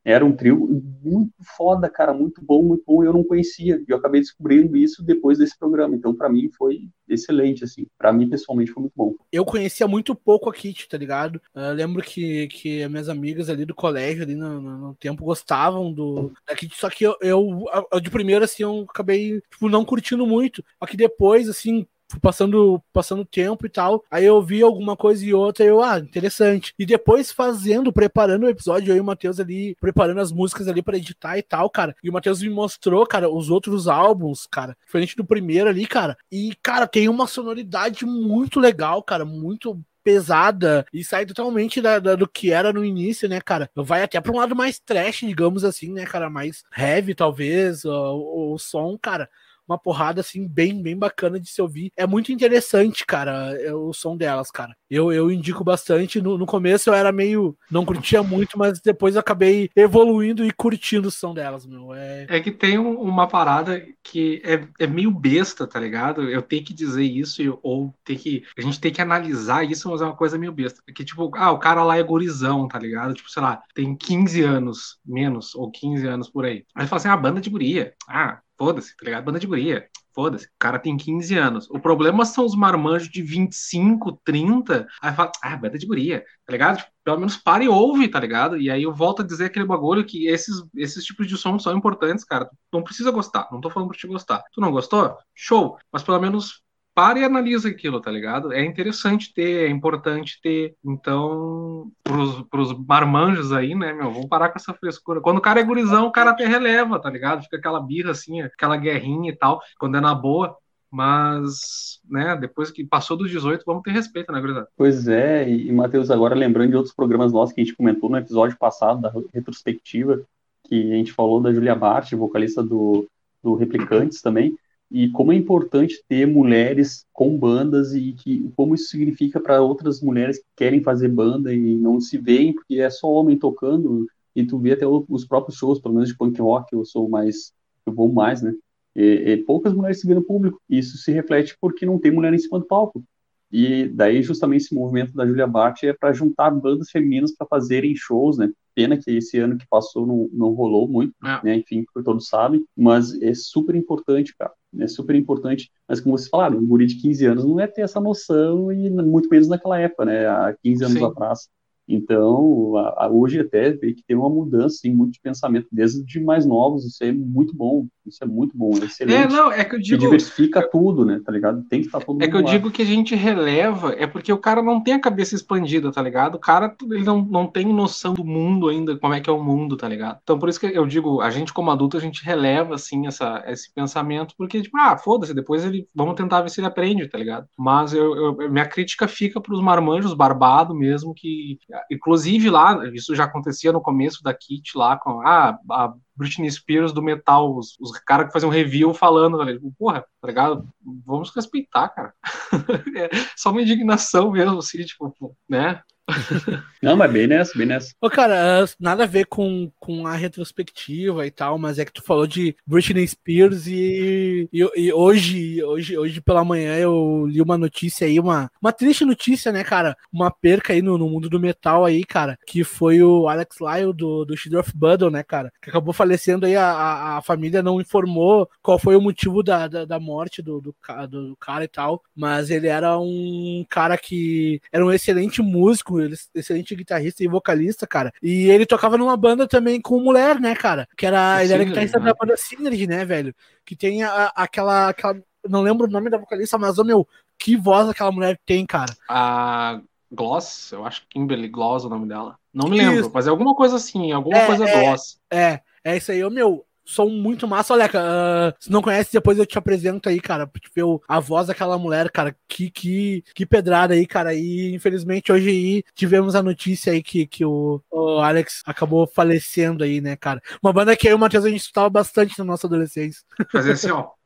Era um trio muito foda, cara, muito bom, muito bom, eu não conhecia. E eu acabei descobrindo isso depois desse programa. Então, para mim, foi excelente, assim. Para mim, pessoalmente, foi muito bom. Eu conhecia muito pouco a Kit, tá ligado? Eu lembro que, que minhas amigas ali do colégio, ali no, no, no tempo, gostavam do, da Kit, só que eu, eu, eu, de primeiro, assim, eu acabei, tipo, não curtindo muito. Só que depois, assim, passando passando tempo e tal. Aí eu vi alguma coisa e outra e eu, ah, interessante. E depois fazendo, preparando o episódio, eu e o Matheus ali, preparando as músicas ali para editar e tal, cara. E o Matheus me mostrou, cara, os outros álbuns, cara, diferente do primeiro ali, cara. E, cara, tem uma sonoridade muito legal, cara, muito pesada e sai totalmente da, da, do que era no início, né, cara? Vai até para um lado mais trash, digamos assim, né, cara? Mais heavy, talvez, o, o som, cara uma porrada assim bem bem bacana de se ouvir. É muito interessante, cara, é o som delas, cara. Eu, eu indico bastante. No, no começo eu era meio. não curtia muito, mas depois acabei evoluindo e curtindo o som delas, meu. É, é que tem um, uma parada que é, é meio besta, tá ligado? Eu tenho que dizer isso, ou ter que. A gente tem que analisar isso, mas é uma coisa meio besta. Que, tipo, ah, o cara lá é gurizão, tá ligado? Tipo, sei lá, tem 15 anos, menos, ou 15 anos por aí. Aí fala assim, ah, banda de guria. Ah, Foda-se, tá ligado? Banda de guria. Foda-se. O cara tem 15 anos. O problema são os marmanjos de 25, 30. Aí fala, ah, banda de guria, tá ligado? Tipo, pelo menos para e ouve, tá ligado? E aí eu volto a dizer aquele bagulho que esses, esses tipos de som são importantes, cara. Tu não precisa gostar. Não tô falando pra te gostar. Tu não gostou? Show. Mas pelo menos para e analisa aquilo, tá ligado? É interessante ter, é importante ter. Então, pros, pros marmanjos aí, né, meu, vamos parar com essa frescura. Quando o cara é gurizão, o cara até releva, tá ligado? Fica aquela birra assim, aquela guerrinha e tal. Quando é na boa, mas, né, depois que passou dos 18, vamos ter respeito, né, gurizada? Pois é, e, Matheus, agora lembrando de outros programas nossos que a gente comentou no episódio passado, da retrospectiva, que a gente falou da Julia Bart, vocalista do, do Replicantes também, e como é importante ter mulheres com bandas e que, como isso significa para outras mulheres que querem fazer banda e não se veem, porque é só homem tocando, e tu vê até os próprios shows, pelo menos de punk rock, eu sou mais, eu vou mais, né? E, e poucas mulheres se no público. Isso se reflete porque não tem mulher em cima do palco. E daí, justamente, esse movimento da Julia Bart é para juntar bandas femininas para fazerem shows, né? Pena que esse ano que passou não, não rolou muito, é. né? Enfim, todos sabem, mas é super importante, cara. É super importante. Mas, como vocês falaram, um guri de 15 anos não é ter essa noção, e muito menos naquela época, né? Há 15 anos Sim. atrás. Então, a, a, hoje até vê que tem uma mudança em muito de pensamento, desde de mais novos, isso é muito bom, isso é muito bom, é excelente. É, não, é que eu digo... diversifica eu, tudo, né, tá ligado? Tem que estar tá todo É que eu lá. digo que a gente releva, é porque o cara não tem a cabeça expandida, tá ligado? O cara, ele não, não tem noção do mundo ainda, como é que é o mundo, tá ligado? Então, por isso que eu digo, a gente como adulto, a gente releva, assim, essa, esse pensamento, porque, tipo, ah, foda-se, depois ele, vamos tentar ver se ele aprende, tá ligado? Mas eu, eu minha crítica fica pros marmanjos barbados mesmo, que Inclusive lá, isso já acontecia no começo da Kit lá com ah, a Britney Spears do metal, os, os caras que faziam review falando, galera, tipo, porra, tá ligado? Vamos respeitar, cara. é só uma indignação mesmo, assim, tipo, né? Não, mas bem nessa, bem nessa. Ô, cara, nada a ver com, com a retrospectiva e tal, mas é que tu falou de Britney Spears e, e, e, hoje, hoje, hoje pela manhã eu li uma notícia aí, uma, uma triste notícia, né, cara? Uma perca aí no, no mundo do metal aí, cara, que foi o Alex Lyle do, do Shield of Battle, né, cara? Que acabou falecendo aí, a, a, família não informou qual foi o motivo da, da, da morte do, do, do cara e tal, mas ele era um cara que era um excelente músico ele excelente guitarrista e vocalista, cara. E ele tocava numa banda também com mulher, né, cara? Que era, ele era guitarrista né? da banda Synergy, né, velho? Que tem a, aquela, aquela. Não lembro o nome da vocalista, mas, ô meu, que voz aquela mulher tem, cara. A Gloss, eu acho que Kimberly Gloss é o nome dela. Não me lembro, isso. mas é alguma coisa assim, alguma é, coisa é, Gloss. É, é isso aí, ô meu som muito massa. Olha, uh, se não conhece, depois eu te apresento aí, cara, pra ver a voz daquela mulher, cara. Que, que, que pedrada aí, cara. E infelizmente hoje aí tivemos a notícia aí que, que o, o Alex acabou falecendo aí, né, cara. Uma banda que eu e o Matheus a gente escutava bastante na nossa adolescência. Fazer assim, ó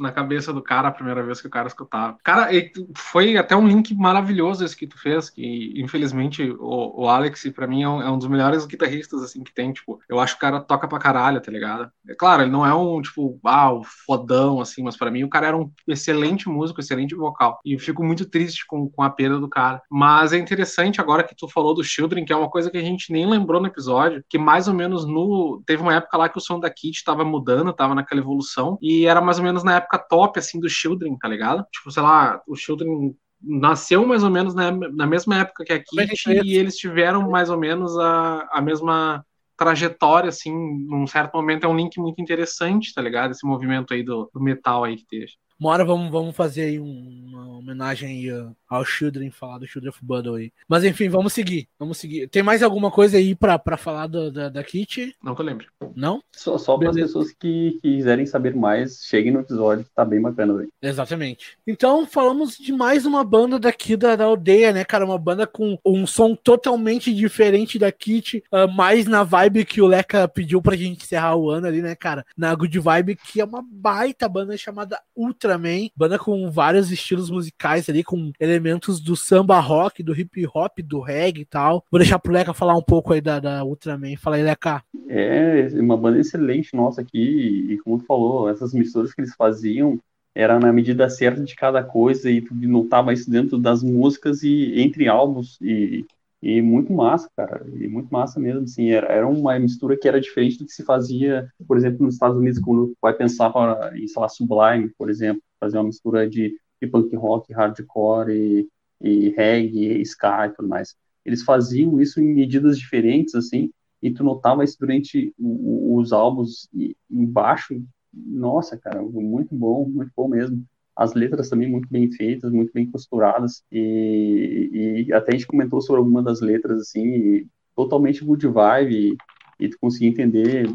na cabeça do cara a primeira vez que o cara escutava. Cara, foi até um link maravilhoso esse que tu fez, que infelizmente o, o Alex, para mim, é um, é um, dos melhores guitarristas, assim, que tem, tipo, eu acho que o cara toca pra caralho, tá ligado? É claro, ele não é um, tipo, ah, um fodão, assim, mas para mim o cara era um excelente músico, excelente vocal. E eu fico muito triste com, com a perda do cara. Mas é interessante agora que tu falou do Children, que é uma coisa que a gente nem lembrou no episódio, que mais ou menos no... Teve uma época lá que o som da Kit tava mudando, tava naquela evolução, e era mais ou menos na época época top, assim, do Children, tá ligado? Tipo, sei lá, o Children nasceu mais ou menos na, na mesma época que a Kit e eles tiveram mais ou menos a, a mesma trajetória, assim, num certo momento é um link muito interessante, tá ligado? Esse movimento aí do, do metal aí que teve. Uma hora vamos, vamos fazer aí uma homenagem aí ao Children, falar do Children of Bundle aí. Mas enfim, vamos seguir. Vamos seguir. Tem mais alguma coisa aí pra, pra falar do, da, da Kit? Não que eu lembro. Não? Só, só para as pessoas que, que, quiserem saber mais, cheguem no episódio, tá bem bacana, velho. Exatamente. Então, falamos de mais uma banda daqui da, da aldeia, né, cara? Uma banda com um som totalmente diferente da Kit, uh, mais na vibe que o Leca pediu pra gente encerrar o ano ali, né, cara? Na Good Vibe, que é uma baita banda chamada Ultra Ultraman, banda com vários estilos musicais ali, com elementos do samba rock, do hip hop, do reggae e tal. Vou deixar pro Leca falar um pouco aí da, da Ultraman. Fala aí, Leca. É, uma banda excelente nossa aqui, e como tu falou, essas misturas que eles faziam era na medida certa de cada coisa e tu notava isso dentro das músicas e entre álbuns e e muito massa, cara, e muito massa mesmo, assim, era, era uma mistura que era diferente do que se fazia, por exemplo, nos Estados Unidos, quando vai pensar em, sei lá, Sublime, por exemplo, fazer uma mistura de, de punk rock, hardcore e, e reggae, ska e tudo mais. Eles faziam isso em medidas diferentes, assim, e tu notava isso durante os álbuns embaixo, nossa, cara, muito bom, muito bom mesmo. As letras também muito bem feitas, muito bem costuradas, e, e até a gente comentou sobre alguma das letras, assim, totalmente good vibe, e, tu conseguir entender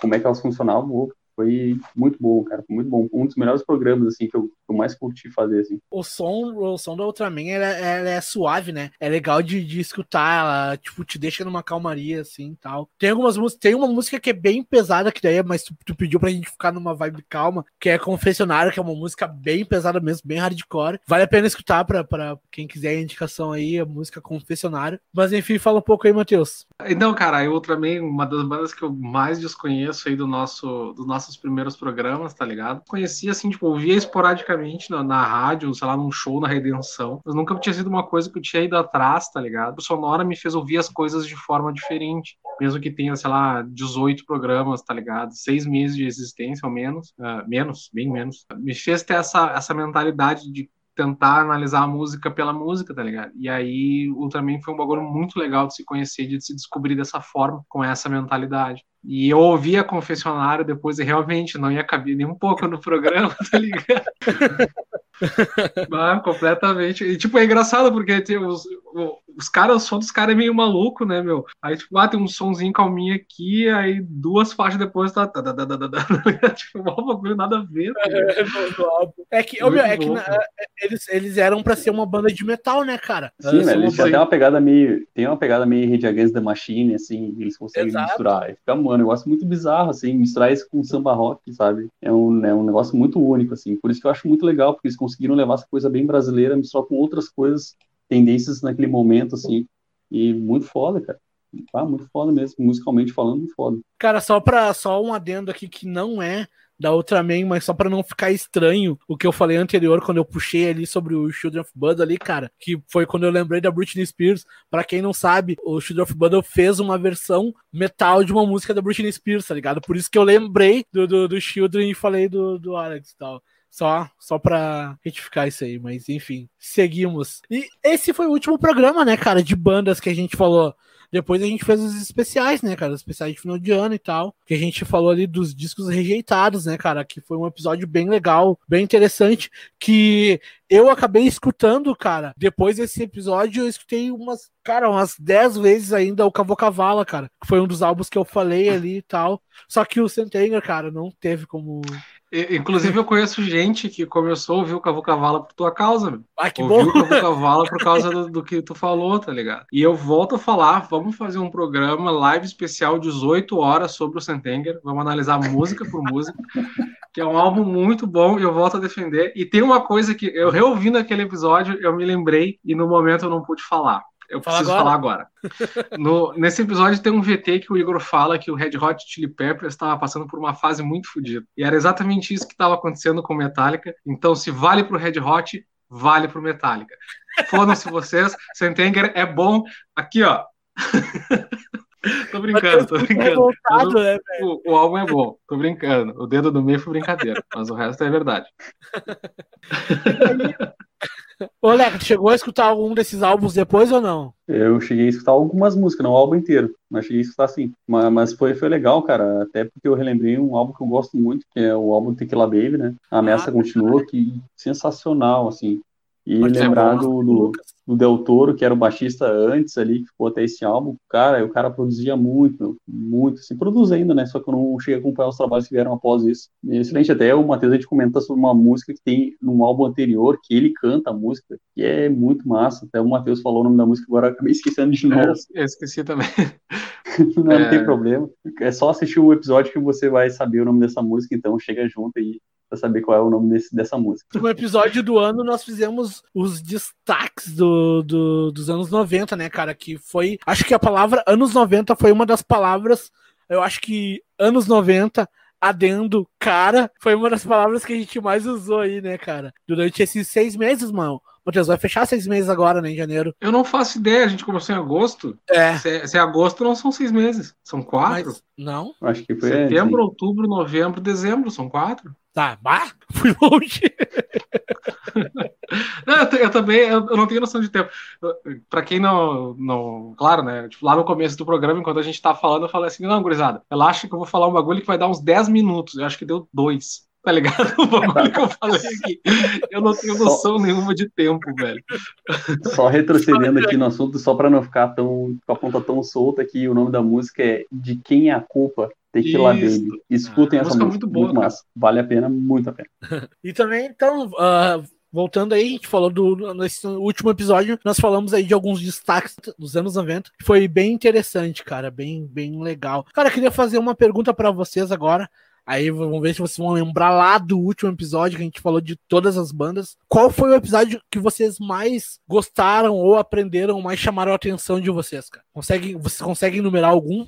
como é que elas funcionavam, foi muito bom, cara, foi muito bom. Um dos melhores programas, assim, que eu, eu mais curti fazer, assim. O som, o som da Ultraman, ela, ela é suave, né? É legal de, de escutar, ela, tipo, te deixa numa calmaria, assim, tal. Tem algumas músicas, tem uma música que é bem pesada, que daí, é, mas tu, tu, pediu pra gente ficar numa vibe calma, que é Confessionário, que é uma música bem pesada mesmo, bem hardcore. Vale a pena escutar pra, pra quem quiser a indicação aí, a música Confessionário. Mas enfim, fala um pouco aí, Matheus. Então, cara, a Ultraman, uma das bandas que eu mais desconheço aí do nosso, do nosso nossos primeiros programas, tá ligado? Conhecia, assim, tipo, ouvia esporadicamente na, na rádio, sei lá, num show na Redenção, mas nunca tinha sido uma coisa que eu tinha ido atrás, tá ligado? O Sonora me fez ouvir as coisas de forma diferente, mesmo que tenha, sei lá, 18 programas, tá ligado? Seis meses de existência ou menos, uh, menos, bem menos. Me fez ter essa, essa mentalidade de tentar analisar a música pela música, tá ligado? E aí Ultraman foi um bagulho muito legal de se conhecer, de se descobrir dessa forma, com essa mentalidade. E eu ouvi a confessionário depois e realmente não ia caber nem um pouco no programa, tá ligado? ah, completamente. E, tipo, é engraçado porque tem os, os caras, o som dos caras é meio maluco, né, meu? Aí, tipo, ah, tem um somzinho calminho aqui, aí duas faixas depois tá. tá, tá, tá, tá, tá, tá tipo, um bagulho nada a ver. Tá é, que, meu, é que na, eles, eles eram pra ser uma banda de metal, né, cara? Sim, né, eles têm uma pegada meio. Tem uma pegada meio Rage Against the Machine, assim, eles conseguem Exato. misturar. Fica, mano, um negócio muito bizarro, assim, misturar isso com samba rock, sabe? É um, é um negócio muito único, assim. Por isso que eu acho muito legal, porque eles conseguiram levar essa coisa bem brasileira, misturar com outras coisas, tendências naquele momento, assim, e muito foda, cara. Ah, muito foda mesmo, musicalmente falando, muito foda. Cara, só para só um adendo aqui que não é da Ultraman, mas só para não ficar estranho o que eu falei anterior quando eu puxei ali sobre o Children of Bud ali, cara, que foi quando eu lembrei da Britney Spears. Para quem não sabe, o Children of Bud fez uma versão metal de uma música da Britney Spears, tá ligado? Por isso que eu lembrei do, do, do Children e falei do, do Alex e tal. Só, só pra retificar isso aí, mas enfim, seguimos. E esse foi o último programa, né, cara, de bandas que a gente falou. Depois a gente fez os especiais, né, cara? Os especiais de final de ano e tal. Que a gente falou ali dos discos rejeitados, né, cara? Que foi um episódio bem legal, bem interessante. Que eu acabei escutando, cara. Depois desse episódio, eu escutei umas, cara, umas 10 vezes ainda o Cavocavala, cara. Que foi um dos álbuns que eu falei ali e tal. Só que o Sentenger, cara, não teve como Inclusive, eu conheço gente que começou a ouvir o Cavu Cavala por tua causa, meu. Ah, que Ouviu bom. o Cavu Cavala por causa do, do, que tu falou, tá ligado? E eu volto a falar, vamos fazer um programa live especial 18 horas sobre o Sentenger. Vamos analisar música por música, que é um álbum muito bom e eu volto a defender. E tem uma coisa que eu reouvindo aquele episódio, eu me lembrei e no momento eu não pude falar. Eu fala preciso agora. falar agora. No, nesse episódio tem um VT que o Igor fala que o Red Hot Chili Peppers estava passando por uma fase muito fodida. E era exatamente isso que estava acontecendo com Metallica. Então, se vale pro Red Hot, vale pro Metallica. Fodam-se vocês, Sentenger é bom. Aqui, ó. tô brincando, tô brincando. Voltado, né, o, o, álbum é bom, tô brincando. O dedo do meio foi brincadeira, mas o resto é verdade. Ô, Leco, chegou a escutar algum desses álbuns depois ou não? Eu cheguei a escutar algumas músicas, não o álbum inteiro, mas cheguei a escutar sim. Mas, mas, foi, foi legal, cara, até porque eu relembrei um álbum que eu gosto muito, que é o álbum Tequila Baby, né? A ameaça ah, continua, que sensacional, assim. E Pode lembrar do, do, do, Del Toro, que era o baixista antes ali, que ficou até esse álbum, cara, o cara produzia muito, muito, assim, produz ainda, né, só que eu não cheguei a acompanhar os trabalhos que vieram após isso. excelente, até o Matheus, a gente comenta sobre uma música que tem num álbum anterior, que ele canta a música, que é muito massa, até o Matheus falou o nome da música, agora eu acabei esquecendo de novo. É, eu esqueci também. não, é... não tem problema, é só assistir o episódio que você vai saber o nome dessa música, então chega junto e para saber qual é o nome desse, dessa música. No episódio do ano, nós fizemos os destaques do, do, dos anos 90, né, cara? Que foi. Acho que a palavra anos 90 foi uma das palavras. Eu acho que anos 90 adendo cara foi uma das palavras que a gente mais usou aí, né, cara? Durante esses seis meses, mano. Matheus, vai fechar seis meses agora, né, em janeiro. Eu não faço ideia, a gente começou em agosto. É. Se, é, se é agosto, não são seis meses, são quatro. Mas, não? Acho que foi. Setembro, outubro, novembro, dezembro, são quatro. Tá, bah, fui longe. não, eu, eu, também eu, eu, não tenho noção de tempo. Para quem não, não. Claro, né? Tipo, lá no começo do programa, enquanto a gente tá falando, eu falei assim: não, gurizada, relaxa que eu vou falar um bagulho que vai dar uns 10 minutos. Eu acho que deu dois. Tá ligado? O bagulho que eu falei aqui. Eu não tenho noção só... nenhuma de tempo, velho. Só retrocedendo aqui no assunto, só para não ficar tão com a ponta tão solta aqui, o nome da música é De Quem é a Culpa? Tequila Isso. Baby. Escutem ah, essa música, muito, boa, muito massa. Vale a pena, muito a pena. e também, então, uh, voltando aí, a gente falou do nesse último episódio, nós falamos aí de alguns destaques dos anos 90, que foi bem interessante, cara, bem bem legal. Cara, queria fazer uma pergunta para vocês agora. Aí vamos ver se vocês vão lembrar lá do último episódio que a gente falou de todas as bandas. Qual foi o episódio que vocês mais gostaram ou aprenderam, mais chamaram a atenção de vocês, cara? Conseguem, vocês conseguem numerar algum?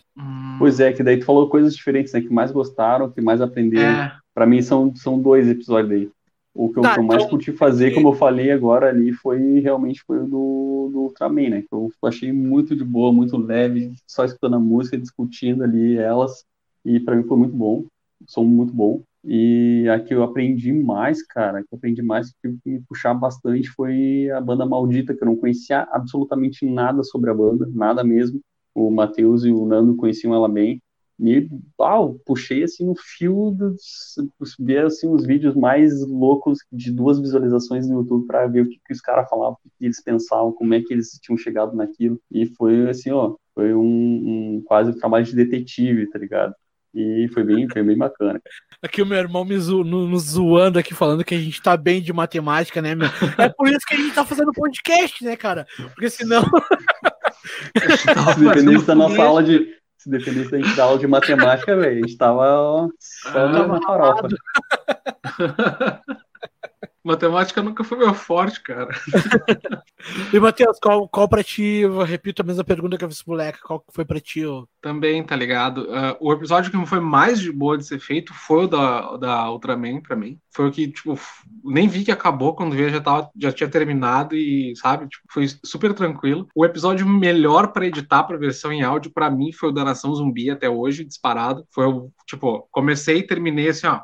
Pois é, que daí tu falou coisas diferentes, né? Que mais gostaram, que mais aprenderam. É. Pra mim são, são dois episódios aí. O que, eu, tá, que eu mais então, curti fazer, como eu falei agora ali, foi realmente foi o do, do Ultraman, né? Que eu achei muito de boa, muito leve, só escutando a música, discutindo ali elas. E para mim foi muito bom som muito bom. E a que eu aprendi mais, cara, que eu aprendi mais, que me puxar bastante foi a banda Maldita, que eu não conhecia absolutamente nada sobre a banda, nada mesmo. O Matheus e o Nando conheciam ela bem. E, uau, puxei assim no fio dos, ver assim os vídeos mais loucos de duas visualizações no YouTube para ver o que, que os caras falavam, o que eles pensavam, como é que eles tinham chegado naquilo. E foi assim, ó, foi um, um quase um trabalho de detetive, tá ligado? E foi bem, foi bem bacana. Aqui o meu irmão me zo, nos zoando aqui, falando que a gente tá bem de matemática, né, meu? É por isso que a gente tá fazendo podcast, né, cara? Porque senão. se dependesse da nossa aula de. Se dependesse da gente da aula de matemática, velho, a gente tava só ah, na farofa. Matemática nunca foi meu forte, cara. e, Matheus, qual, qual pra ti, eu repito a mesma pergunta que eu fiz pro moleque, qual foi pra ti? Ó? Também, tá ligado? Uh, o episódio que foi mais de boa de ser feito foi o da, da Ultraman, pra mim. Foi o que, tipo, nem vi que acabou quando veio, já, tava, já tinha terminado e, sabe, tipo, foi super tranquilo. O episódio melhor para editar pra versão em áudio, pra mim, foi o da Nação Zumbi até hoje, disparado. Foi o, tipo, comecei e terminei assim, ó,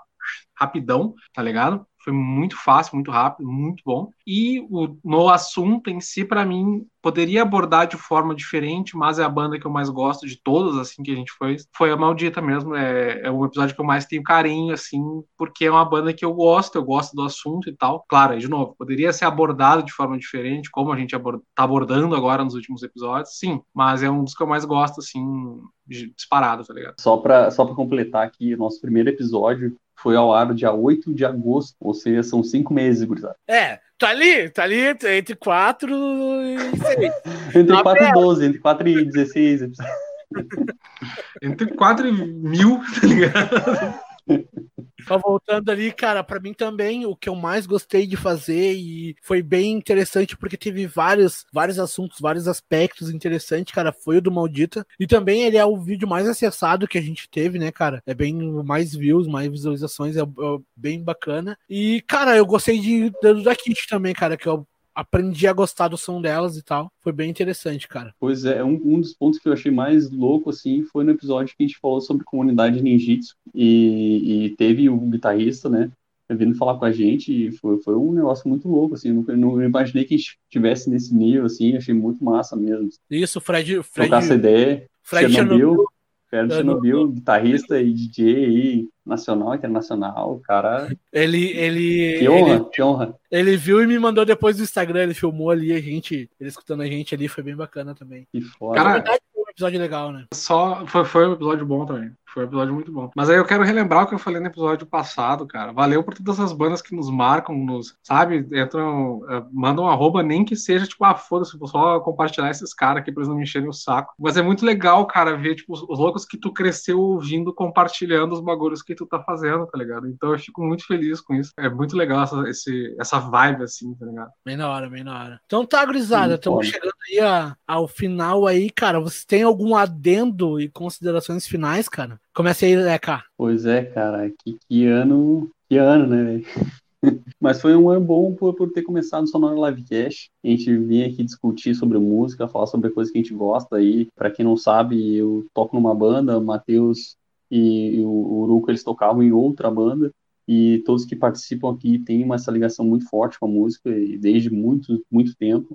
rapidão, tá ligado? Foi muito fácil, muito rápido, muito bom. E o, no assunto em si, para mim, poderia abordar de forma diferente, mas é a banda que eu mais gosto de todas, assim, que a gente foi. Foi a Maldita mesmo. É, é o episódio que eu mais tenho carinho, assim, porque é uma banda que eu gosto, eu gosto do assunto e tal. Claro, de novo, poderia ser abordado de forma diferente, como a gente abord tá abordando agora nos últimos episódios, sim, mas é um dos que eu mais gosto, assim, disparado, tá ligado? Só pra, só pra completar aqui, nosso primeiro episódio foi ao ar dia 8 de agosto, ou seja, são cinco meses, gurizada. É, tá ali, tá ali entre 4 e 6. entre 4 e 12, entre 4 e 16. entre 4 e mil, tá ligado? Só voltando ali, cara, para mim também o que eu mais gostei de fazer e foi bem interessante porque teve vários, vários assuntos, vários aspectos interessantes, cara, foi o do Maldita. E também ele é o vídeo mais acessado que a gente teve, né, cara? É bem mais views, mais visualizações, é, é bem bacana. E, cara, eu gostei de, do da Kit também, cara, que é aprendi a gostar do som delas e tal. Foi bem interessante, cara. Pois é, um, um dos pontos que eu achei mais louco, assim, foi no episódio que a gente falou sobre comunidade ninjitsu e, e teve o guitarrista, né, vindo falar com a gente e foi, foi um negócio muito louco, assim, não, não imaginei que a gente estivesse nesse nível, assim, achei muito massa mesmo. Isso, Fred... Fred Trocar essa ideia, Fred Chernobyl, Chernobyl, Fred Chernobyl, guitarrista e DJ aí, nacional, internacional, o cara. Ele, ele. Que honra, ele, que honra. Ele viu e me mandou depois do Instagram, ele filmou ali a gente, ele escutando a gente ali, foi bem bacana também. Que foda. Cara, foi um episódio legal, né? Só foi, foi um episódio bom também. Foi um episódio muito bom. Mas aí eu quero relembrar o que eu falei no episódio passado, cara. Valeu por todas as bandas que nos marcam, nos, sabe? Entram, uh, mandam um arroba, nem que seja, tipo, ah, foda-se, vou só compartilhar esses caras aqui pra eles não me encherem o saco. Mas é muito legal, cara, ver, tipo, os, os loucos que tu cresceu ouvindo, compartilhando os bagulhos que tu tá fazendo, tá ligado? Então eu fico muito feliz com isso. É muito legal essa, esse, essa vibe, assim, tá ligado? Bem na hora, bem na hora. Então tá, gurizada, estamos chegando aí a, ao final aí, cara. Você tem algum adendo e considerações finais, cara? Comece aí, Leca. Pois é, cara, que, que ano, que ano, né, Mas foi um ano bom por, por ter começado só no Livecast. A gente vinha aqui discutir sobre música, falar sobre coisas que a gente gosta aí. Para quem não sabe, eu toco numa banda, o Matheus e, e o Uruco, eles tocavam em outra banda. E todos que participam aqui têm uma essa ligação muito forte com a música, e desde muito, muito tempo.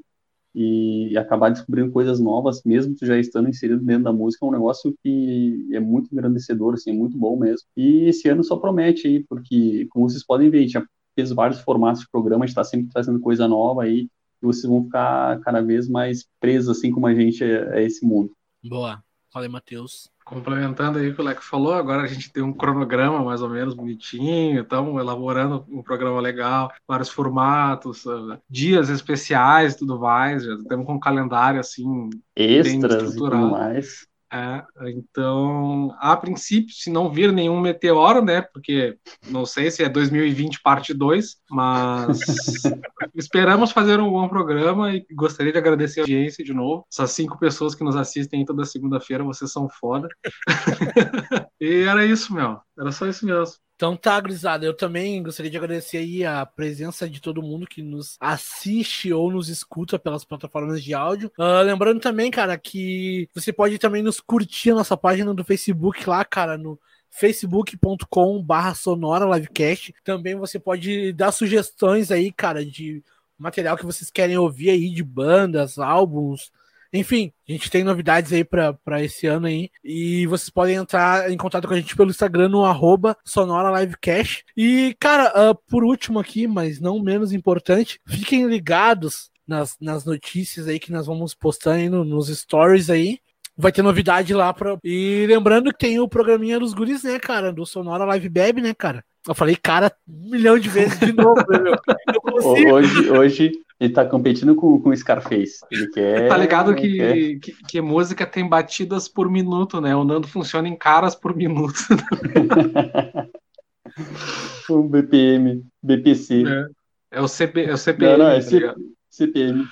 E, acabar descobrindo coisas novas, mesmo tu já estando inserido dentro da música, é um negócio que é muito engrandecedor, assim, é muito bom mesmo. E esse ano só promete aí, porque, como vocês podem ver, a gente já fez vários formatos de programa, a gente está sempre trazendo coisa nova aí, e vocês vão ficar cada vez mais presos, assim como a gente, a esse mundo. Boa. Fala aí, Matheus. Complementando aí o que o Leco falou, agora a gente tem um cronograma mais ou menos bonitinho, estamos elaborando um programa legal, vários formatos, uh, dias especiais tudo mais, já temos com um calendário assim extras e tudo mais. É, então, a princípio, se não vir nenhum meteoro, né? Porque não sei se é 2020 parte 2, mas esperamos fazer um bom programa e gostaria de agradecer a audiência de novo. Essas cinco pessoas que nos assistem toda segunda-feira, vocês são foda. e era isso, meu. Era só isso mesmo. Então tá, Grisada, eu também gostaria de agradecer aí a presença de todo mundo que nos assiste ou nos escuta pelas plataformas de áudio. Uh, lembrando também, cara, que você pode também nos curtir a nossa página do Facebook lá, cara, no facebook.com barra sonora livecast. Também você pode dar sugestões aí, cara, de material que vocês querem ouvir aí, de bandas, álbuns, enfim, a gente tem novidades aí para esse ano aí. E vocês podem entrar em contato com a gente pelo Instagram no arroba Sonora Livecast. E, cara, uh, por último aqui, mas não menos importante, fiquem ligados nas, nas notícias aí que nós vamos postando aí no, nos stories aí. Vai ter novidade lá pra... E lembrando que tem o programinha dos guris, né, cara? Do Sonora Live Beb, né, cara? Eu falei, cara, um milhão de vezes de novo, né, meu? Hoje, hoje, ele tá competindo com, com o Scarface. Ele quer. Tá ligado que, quer... que, que, música tem batidas por minuto, né? O Nando funciona em caras por minuto. um BPM, BPC. É, é o, CP, é o CPM. Não, não, é tá C... CPM.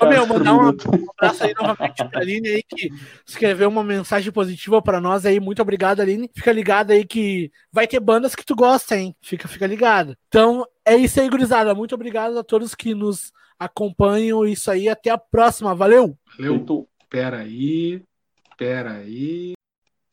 Ô, meu, mandar um abraço aí novamente pra Aline aí que escreveu uma mensagem positiva pra nós aí. Muito obrigado, Aline. Fica ligado aí que vai ter bandas que tu gosta, hein? Fica, fica ligado. Então, é isso aí, gurizada. Muito obrigado a todos que nos acompanham. Isso aí, até a próxima. Valeu! Valeu. Pera aí, pera aí.